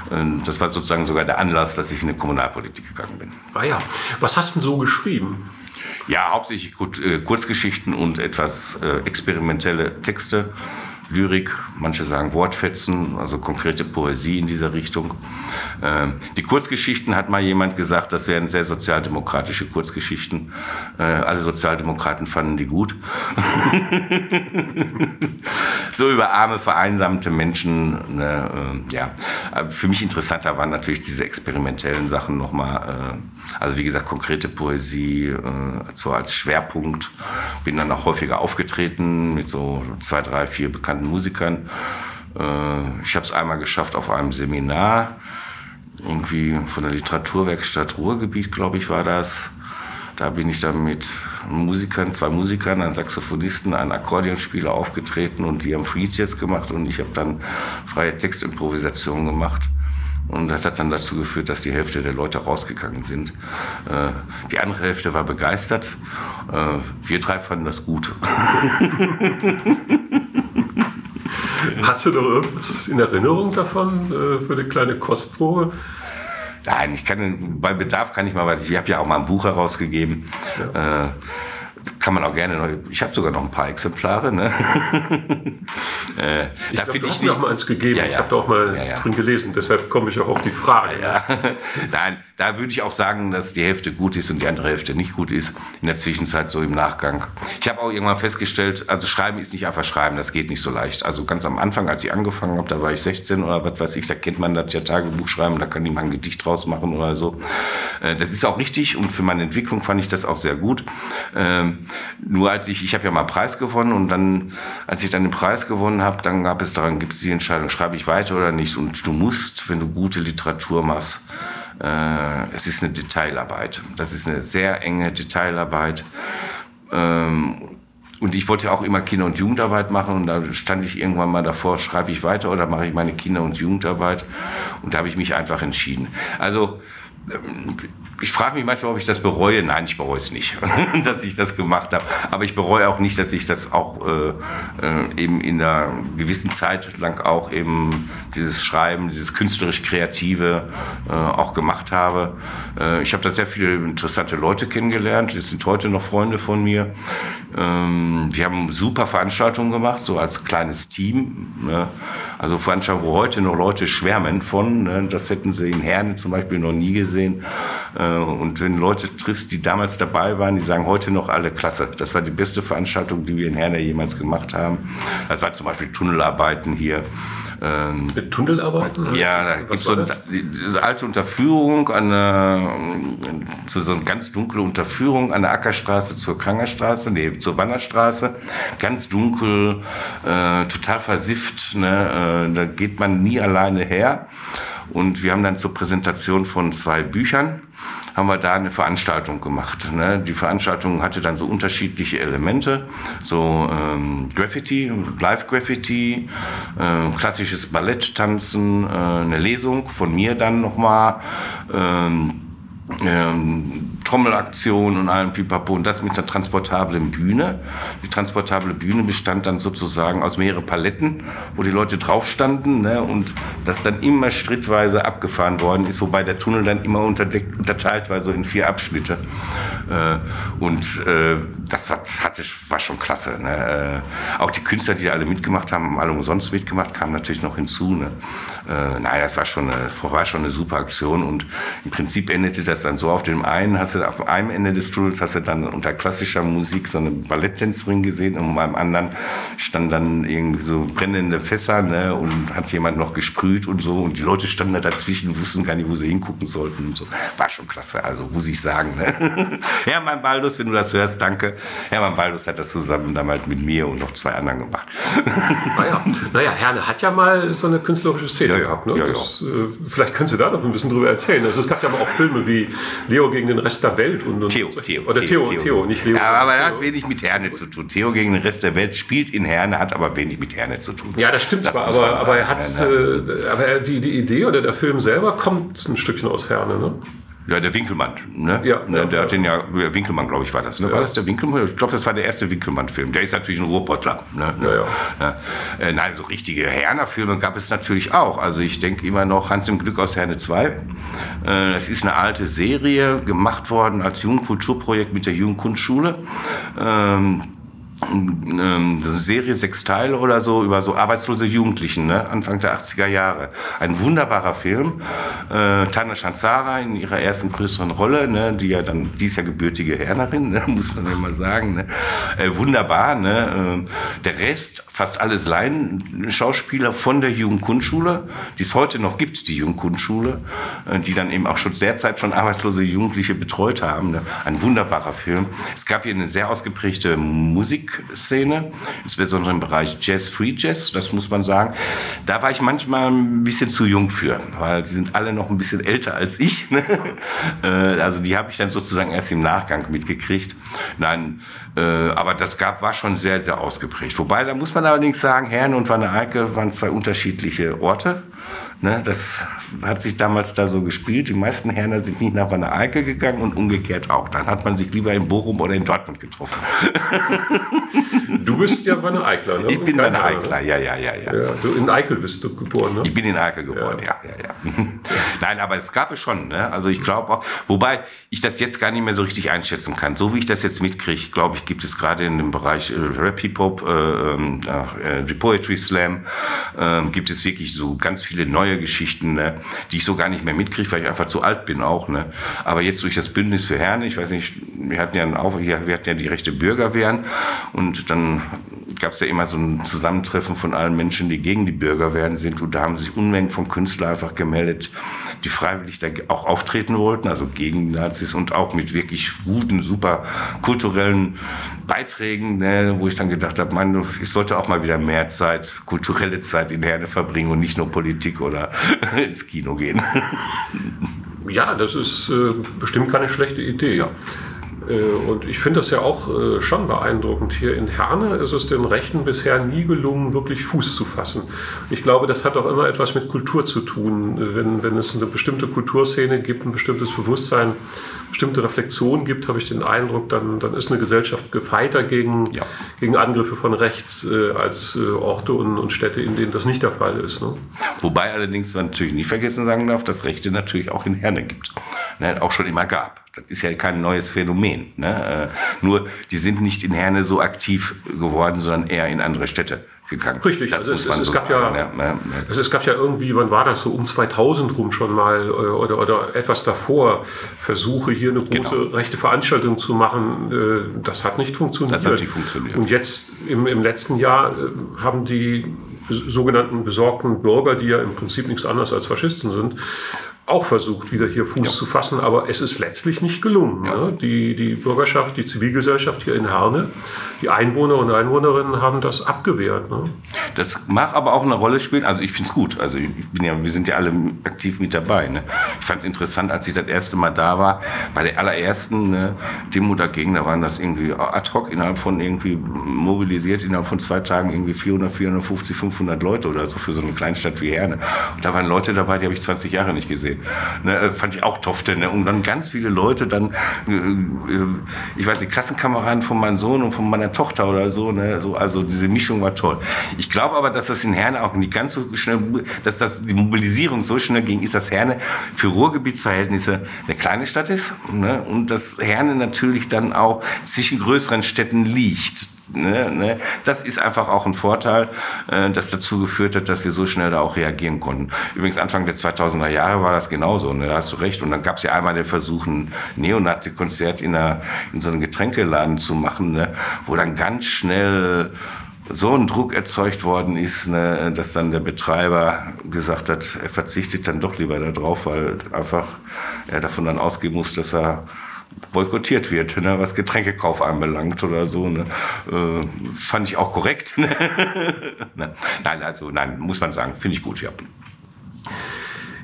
äh, das war sozusagen sogar der Anlass, dass ich in die Kommunalpolitik gegangen bin. Ah ja, was hast du denn so geschrieben? Ja, hauptsächlich äh, Kurzgeschichten und etwas äh, experimentelle Texte. Lyrik, manche sagen Wortfetzen, also konkrete Poesie in dieser Richtung. Ähm, die Kurzgeschichten hat mal jemand gesagt, das wären sehr sozialdemokratische Kurzgeschichten. Äh, alle Sozialdemokraten fanden die gut. so über arme, vereinsamte Menschen. Ne, äh, ja, für mich interessanter waren natürlich diese experimentellen Sachen nochmal. Äh, also wie gesagt, konkrete Poesie so als Schwerpunkt. Bin dann auch häufiger aufgetreten mit so zwei, drei, vier bekannten bekannten Musikern. Äh, ich habe es einmal geschafft auf einem Seminar, irgendwie von der Literaturwerkstatt Ruhrgebiet, glaube ich, war das. Da bin ich dann mit Musikern, zwei Musikern, einem Saxophonisten, einem Akkordeonspieler aufgetreten und die haben Free Jazz gemacht und ich habe dann freie Textimprovisation gemacht. Und das hat dann dazu geführt, dass die Hälfte der Leute rausgegangen sind. Äh, die andere Hälfte war begeistert. Äh, wir drei fanden das gut. Hast du noch irgendwas in Erinnerung davon äh, für eine kleine Kostprobe? Nein, ich kann bei Bedarf kann ich mal was. Ich habe ja auch mal ein Buch herausgegeben. Ja. Äh, kann man auch gerne ich habe sogar noch ein paar Exemplare. Ne? äh, ich mir auch mal eins gegeben. Ja, ja. Ich habe da auch mal ja, drin gelesen, deshalb komme ich auch auf die Frage. Nein, da würde ich auch sagen, dass die Hälfte gut ist und die andere Hälfte nicht gut ist. In der Zwischenzeit so im Nachgang. Ich habe auch irgendwann festgestellt, also Schreiben ist nicht einfach Schreiben, das geht nicht so leicht. Also ganz am Anfang, als ich angefangen habe, da war ich 16 oder was weiß ich, da kennt man das ja Tagebuch schreiben, da kann jemand ein Gedicht draus machen oder so. Äh, das ist auch richtig und für meine Entwicklung fand ich das auch sehr gut. Ähm, nur als ich, ich habe ja mal einen Preis gewonnen und dann, als ich dann den Preis gewonnen habe, dann gab es daran, gibt es die Entscheidung, schreibe ich weiter oder nicht. Und du musst, wenn du gute Literatur machst, äh, es ist eine Detailarbeit. Das ist eine sehr enge Detailarbeit. Ähm, und ich wollte auch immer Kinder- und Jugendarbeit machen und da stand ich irgendwann mal davor, schreibe ich weiter oder mache ich meine Kinder- und Jugendarbeit? Und da habe ich mich einfach entschieden. Also ich frage mich manchmal, ob ich das bereue. Nein, ich bereue es nicht, dass ich das gemacht habe. Aber ich bereue auch nicht, dass ich das auch äh, äh, eben in einer gewissen Zeit lang auch eben dieses Schreiben, dieses künstlerisch Kreative äh, auch gemacht habe. Äh, ich habe da sehr viele interessante Leute kennengelernt. Die sind heute noch Freunde von mir. Ähm, wir haben super Veranstaltungen gemacht, so als kleines Team. Ne? Also Veranstaltungen, wo heute noch Leute schwärmen von. Ne? Das hätten sie in Herne zum Beispiel noch nie gesehen. Äh, und wenn Leute triffst, die damals dabei waren, die sagen heute noch alle klasse. Das war die beste Veranstaltung, die wir in Herne jemals gemacht haben. Das war zum Beispiel Tunnelarbeiten hier. Ähm, Mit Tunnelarbeiten? Ja, da gibt es so eine, eine alte Unterführung, eine, so eine ganz dunkle Unterführung an der Ackerstraße zur Krangerstraße, nee, zur Wannerstraße. Ganz dunkel, äh, total versifft. Ne? Äh, da geht man nie alleine her. Und wir haben dann zur Präsentation von zwei Büchern, haben wir da eine Veranstaltung gemacht. Ne? Die Veranstaltung hatte dann so unterschiedliche Elemente, so ähm, Graffiti, Live-Graffiti, äh, klassisches Balletttanzen, äh, eine Lesung von mir dann nochmal, ähm, ähm, Trommelaktion und allem Pipapo und das mit der transportablen Bühne. Die transportable Bühne bestand dann sozusagen aus mehreren Paletten, wo die Leute drauf standen ne, und das dann immer schrittweise abgefahren worden ist, wobei der Tunnel dann immer unterteilt war, so in vier Abschnitte. Äh, und äh, das war, hatte, war schon klasse. Ne? Äh, auch die Künstler, die da alle mitgemacht haben, haben alle umsonst mitgemacht, kamen natürlich noch hinzu. Ne? Äh, naja, das war schon, eine, war schon eine super Aktion und im Prinzip endete das dann so, auf dem einen hast du, auf einem Ende des Tunnels hast du dann unter klassischer Musik so eine Balletttänzerin gesehen und beim anderen stand dann irgendwie so brennende Fässer ne? und hat jemand noch gesprüht und so und die Leute standen da dazwischen, wussten gar nicht, wo sie hingucken sollten und so. War schon klasse, also muss ich sagen. Ne? Hermann Baldus, wenn du das hörst, danke. Hermann Baldus hat das zusammen damals mit mir und noch zwei anderen gemacht. Naja, naja Herne hat ja mal so eine künstlerische Szene ja, ja, gehabt. Ne? Ja, das, äh, vielleicht kannst du da noch ein bisschen drüber erzählen. Also es gab ja aber auch Filme wie Leo gegen den Rest der Welt. Und, und Theo, Theo. Oder Theo, Theo, Theo, nicht Leo. Aber er hat wenig mit Herne zu tun. Theo gegen den Rest der Welt spielt in Herne, hat aber wenig mit Herne zu tun. Ja, das stimmt das zwar, aber, aber er hat, äh, aber die, die Idee oder der Film selber kommt ein Stückchen aus Herne, ne? Ja, der Winkelmann. Ne? Ja, ne, der ja. hat den ja, Winkelmann, glaube ich, war das. Ne? War das der Winkelmann? Ich glaube, das war der erste Winkelmann-Film. Der ist natürlich ein Ruhrpottler. Ne? Ja. Äh, nein, so richtige Herner-Filme gab es natürlich auch. Also ich denke immer noch Hans im Glück aus Herne 2. Äh, das ist eine alte Serie, gemacht worden als Jugendkulturprojekt mit der Jugendkunstschule. Ähm, eine Serie, sechs Teile oder so, über so arbeitslose Jugendlichen, ne? Anfang der 80er Jahre. Ein wunderbarer Film. Äh, Tana Shansara in ihrer ersten größeren Rolle, ne? die ja dann, die ist ja gebürtige Hernerin, ne? muss man ja mal sagen. Ne? Äh, wunderbar. Ne? Äh, der Rest, fast alles Laien-Schauspieler von der Jugendkunstschule, die es heute noch gibt, die Jugendkunstschule, äh, die dann eben auch schon derzeit schon arbeitslose Jugendliche betreut haben. Ne? Ein wunderbarer Film. Es gab hier eine sehr ausgeprägte Musik Musikszene, insbesondere im Bereich Jazz, Free Jazz, das muss man sagen. Da war ich manchmal ein bisschen zu jung für, weil die sind alle noch ein bisschen älter als ich. Ne? Äh, also die habe ich dann sozusagen erst im Nachgang mitgekriegt. Nein, äh, aber das gab, war schon sehr, sehr ausgeprägt. Wobei, da muss man allerdings sagen, Herne und Wanne Eickel waren zwei unterschiedliche Orte. Ne, das hat sich damals da so gespielt. Die meisten Herner sind nicht nach Wanne Eickel gegangen und umgekehrt auch. Dann hat man sich lieber in Bochum oder in Dortmund getroffen. Du bist ja Wanne Eikler, ne? Ich bin Wanne Eikler, ja, ja, ja, ja, ja. Du in Eickel bist du geboren, ne? Ich bin in Eickel geboren, ja, ja, ja. ja. Nein, aber es gab es schon, ne? Also ich glaube auch, wobei ich das jetzt gar nicht mehr so richtig einschätzen kann. So wie ich das jetzt mitkriege, glaube ich, gibt es gerade in dem Bereich äh, Rap Hip Hop, äh, ähm, äh, die Poetry Slam, äh, gibt es wirklich so ganz viele neue neue Geschichten, ne, die ich so gar nicht mehr mitkriege, weil ich einfach zu alt bin auch. Ne. Aber jetzt durch das Bündnis für Herne, ich weiß nicht, wir hatten ja, auch, wir hatten ja die rechte Bürgerwehren und dann gab es ja immer so ein Zusammentreffen von allen Menschen, die gegen die Bürgerwehren sind und da haben sich Unmengen von Künstlern einfach gemeldet, die freiwillig da auch auftreten wollten, also gegen Nazis und auch mit wirklich guten, super kulturellen Beiträgen, ne, wo ich dann gedacht habe, man, ich sollte auch mal wieder mehr Zeit, kulturelle Zeit in Herne verbringen und nicht nur Politik oder ins Kino gehen. Ja, das ist äh, bestimmt keine schlechte Idee. Ja. Äh, und ich finde das ja auch äh, schon beeindruckend. Hier in Herne ist es den Rechten bisher nie gelungen, wirklich Fuß zu fassen. Ich glaube, das hat auch immer etwas mit Kultur zu tun. Wenn, wenn es eine bestimmte Kulturszene gibt, ein bestimmtes Bewusstsein, bestimmte Reflexion gibt, habe ich den Eindruck, dann, dann ist eine Gesellschaft gefeiter gegen, ja. gegen Angriffe von rechts äh, als äh, Orte und, und, Städte, in denen das nicht der Fall ist. Ne? Wobei allerdings man natürlich nicht vergessen sagen darf, dass Rechte natürlich auch in Herne gibt. Ne, auch schon immer gab. Das ist ja kein neues Phänomen. Ne? Äh, nur die sind nicht in Herne so aktiv geworden, sondern eher in andere Städte gegangen. Richtig, das also es, es, so gab ja, ja, ja, also es gab ja irgendwie, wann war das so, um 2000 rum schon mal äh, oder, oder etwas davor, Versuche hier eine große genau. rechte Veranstaltung zu machen. Äh, das hat nicht funktioniert. Das hat nicht funktioniert. Und jetzt im, im letzten Jahr haben die sogenannten besorgten Bürger, die ja im Prinzip nichts anderes als Faschisten sind, auch versucht, wieder hier Fuß ja. zu fassen, aber es ist letztlich nicht gelungen. Ja. Ne? Die, die Bürgerschaft, die Zivilgesellschaft hier in Herne, die Einwohner und Einwohnerinnen haben das abgewehrt. Ne? Das mag aber auch eine Rolle spielen. Also ich finde es gut. Also ich bin ja, wir sind ja alle aktiv mit dabei. Ne? Ich fand es interessant, als ich das erste Mal da war, bei der allerersten ne, Demo dagegen, da waren das irgendwie ad hoc innerhalb von irgendwie mobilisiert, innerhalb von zwei Tagen irgendwie 400, 450, 500 Leute oder so für so eine Kleinstadt wie Herne. Und da waren Leute dabei, die habe ich 20 Jahre nicht gesehen. Ne, äh, fand ich auch tofte. Ne? Und dann ganz viele Leute, dann, äh, äh, ich weiß nicht, Klassenkameraden von meinem Sohn und von meiner Tochter oder so. Ne? so also diese Mischung war toll. Ich glaube aber, dass das in Herne auch nicht ganz so schnell, dass das die Mobilisierung so schnell ging, ist, dass Herne für Ruhrgebietsverhältnisse eine kleine Stadt ist ne? und dass Herne natürlich dann auch zwischen größeren Städten liegt. Ne, ne, das ist einfach auch ein Vorteil, äh, das dazu geführt hat, dass wir so schnell da auch reagieren konnten. Übrigens Anfang der 2000er Jahre war das genauso, ne, da hast du recht. Und dann gab es ja einmal den Versuch, ein Neonazi-Konzert in, in so einem Getränkeladen zu machen, ne, wo dann ganz schnell so ein Druck erzeugt worden ist, ne, dass dann der Betreiber gesagt hat, er verzichtet dann doch lieber darauf, weil einfach er davon dann ausgehen muss, dass er boykottiert wird, ne, was Getränkekauf anbelangt oder so. Ne. Äh, fand ich auch korrekt. Ne. nein, also nein, muss man sagen, finde ich gut, ja.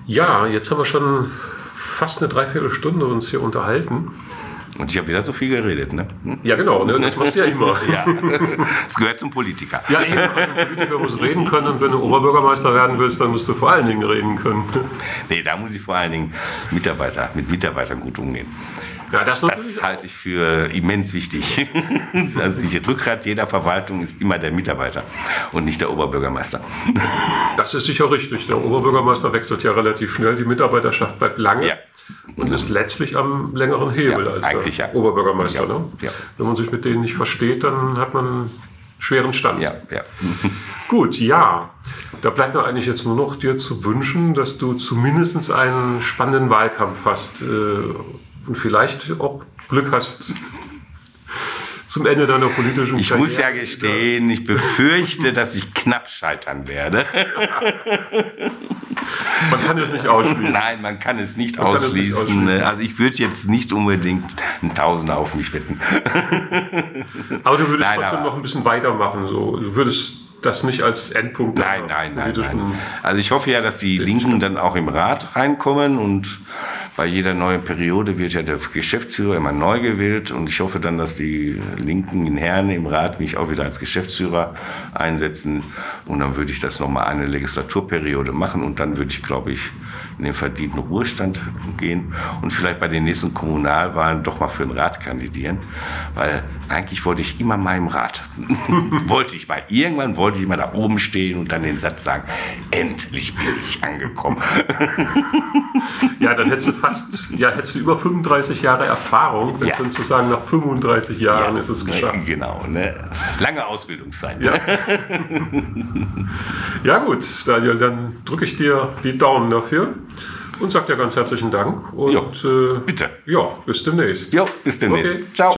Ja, jetzt haben wir schon fast eine Dreiviertelstunde uns hier unterhalten. Und ich habe wieder so viel geredet, ne? Ja, genau, ne? das machst du ja immer. ja. Das gehört zum Politiker. Ja, eben. Also ein Politiker muss reden können und wenn du Oberbürgermeister werden willst, dann musst du vor allen Dingen reden können. Nee, da muss ich vor allen Dingen Mitarbeiter, mit Mitarbeitern gut umgehen. Ja, das, das halte ich für immens wichtig. also die Rückgrat jeder Verwaltung ist immer der Mitarbeiter und nicht der Oberbürgermeister. Das ist sicher richtig. Der Oberbürgermeister wechselt ja relativ schnell, die Mitarbeiterschaft bleibt lange. Ja. Und ist letztlich am längeren Hebel ja, als der ja. Oberbürgermeister. Ne? Wenn man sich mit denen nicht versteht, dann hat man schweren Stand. Ja, ja. Gut, ja. Da bleibt mir eigentlich jetzt nur noch dir zu wünschen, dass du zumindest einen spannenden Wahlkampf hast. Äh, und vielleicht auch Glück hast zum Ende deiner politischen Ich Karriere. muss ja gestehen, ich befürchte, dass ich knapp scheitern werde. man kann es nicht ausschließen. Nein, man kann es nicht, man ausschließen. Es nicht ausschließen. Also ich würde jetzt nicht unbedingt einen Tausender auf mich wetten. Aber du würdest nein, trotzdem noch ein bisschen weitermachen. So. Du würdest das nicht als Endpunkt. Nein, nein, nein, nein. Also ich hoffe ja, dass die Linken dann auch im Rat reinkommen und bei jeder neuen Periode wird ja der Geschäftsführer immer neu gewählt und ich hoffe dann, dass die Linken in Herren im Rat mich auch wieder als Geschäftsführer einsetzen und dann würde ich das nochmal eine Legislaturperiode machen und dann würde ich, glaube ich, in den verdienten Ruhestand gehen und vielleicht bei den nächsten Kommunalwahlen doch mal für den Rat kandidieren, weil eigentlich wollte ich immer mal im Rat. wollte ich mal. Irgendwann wollte ich mal da oben stehen und dann den Satz sagen, endlich bin ich angekommen. ja, dann hättest du fast, ja, hättest du über 35 Jahre Erfahrung, dann ja. könntest du sagen, nach 35 Jahren ja, ist es geschafft. Genau, ne? lange Ausbildungszeit. Ne? Ja. ja gut, Daniel, dann drücke ich dir die Daumen dafür und sage dir ganz herzlichen Dank. Und jo, äh, bitte. Ja, bis demnächst. Jo, bis demnächst. Okay. Ciao.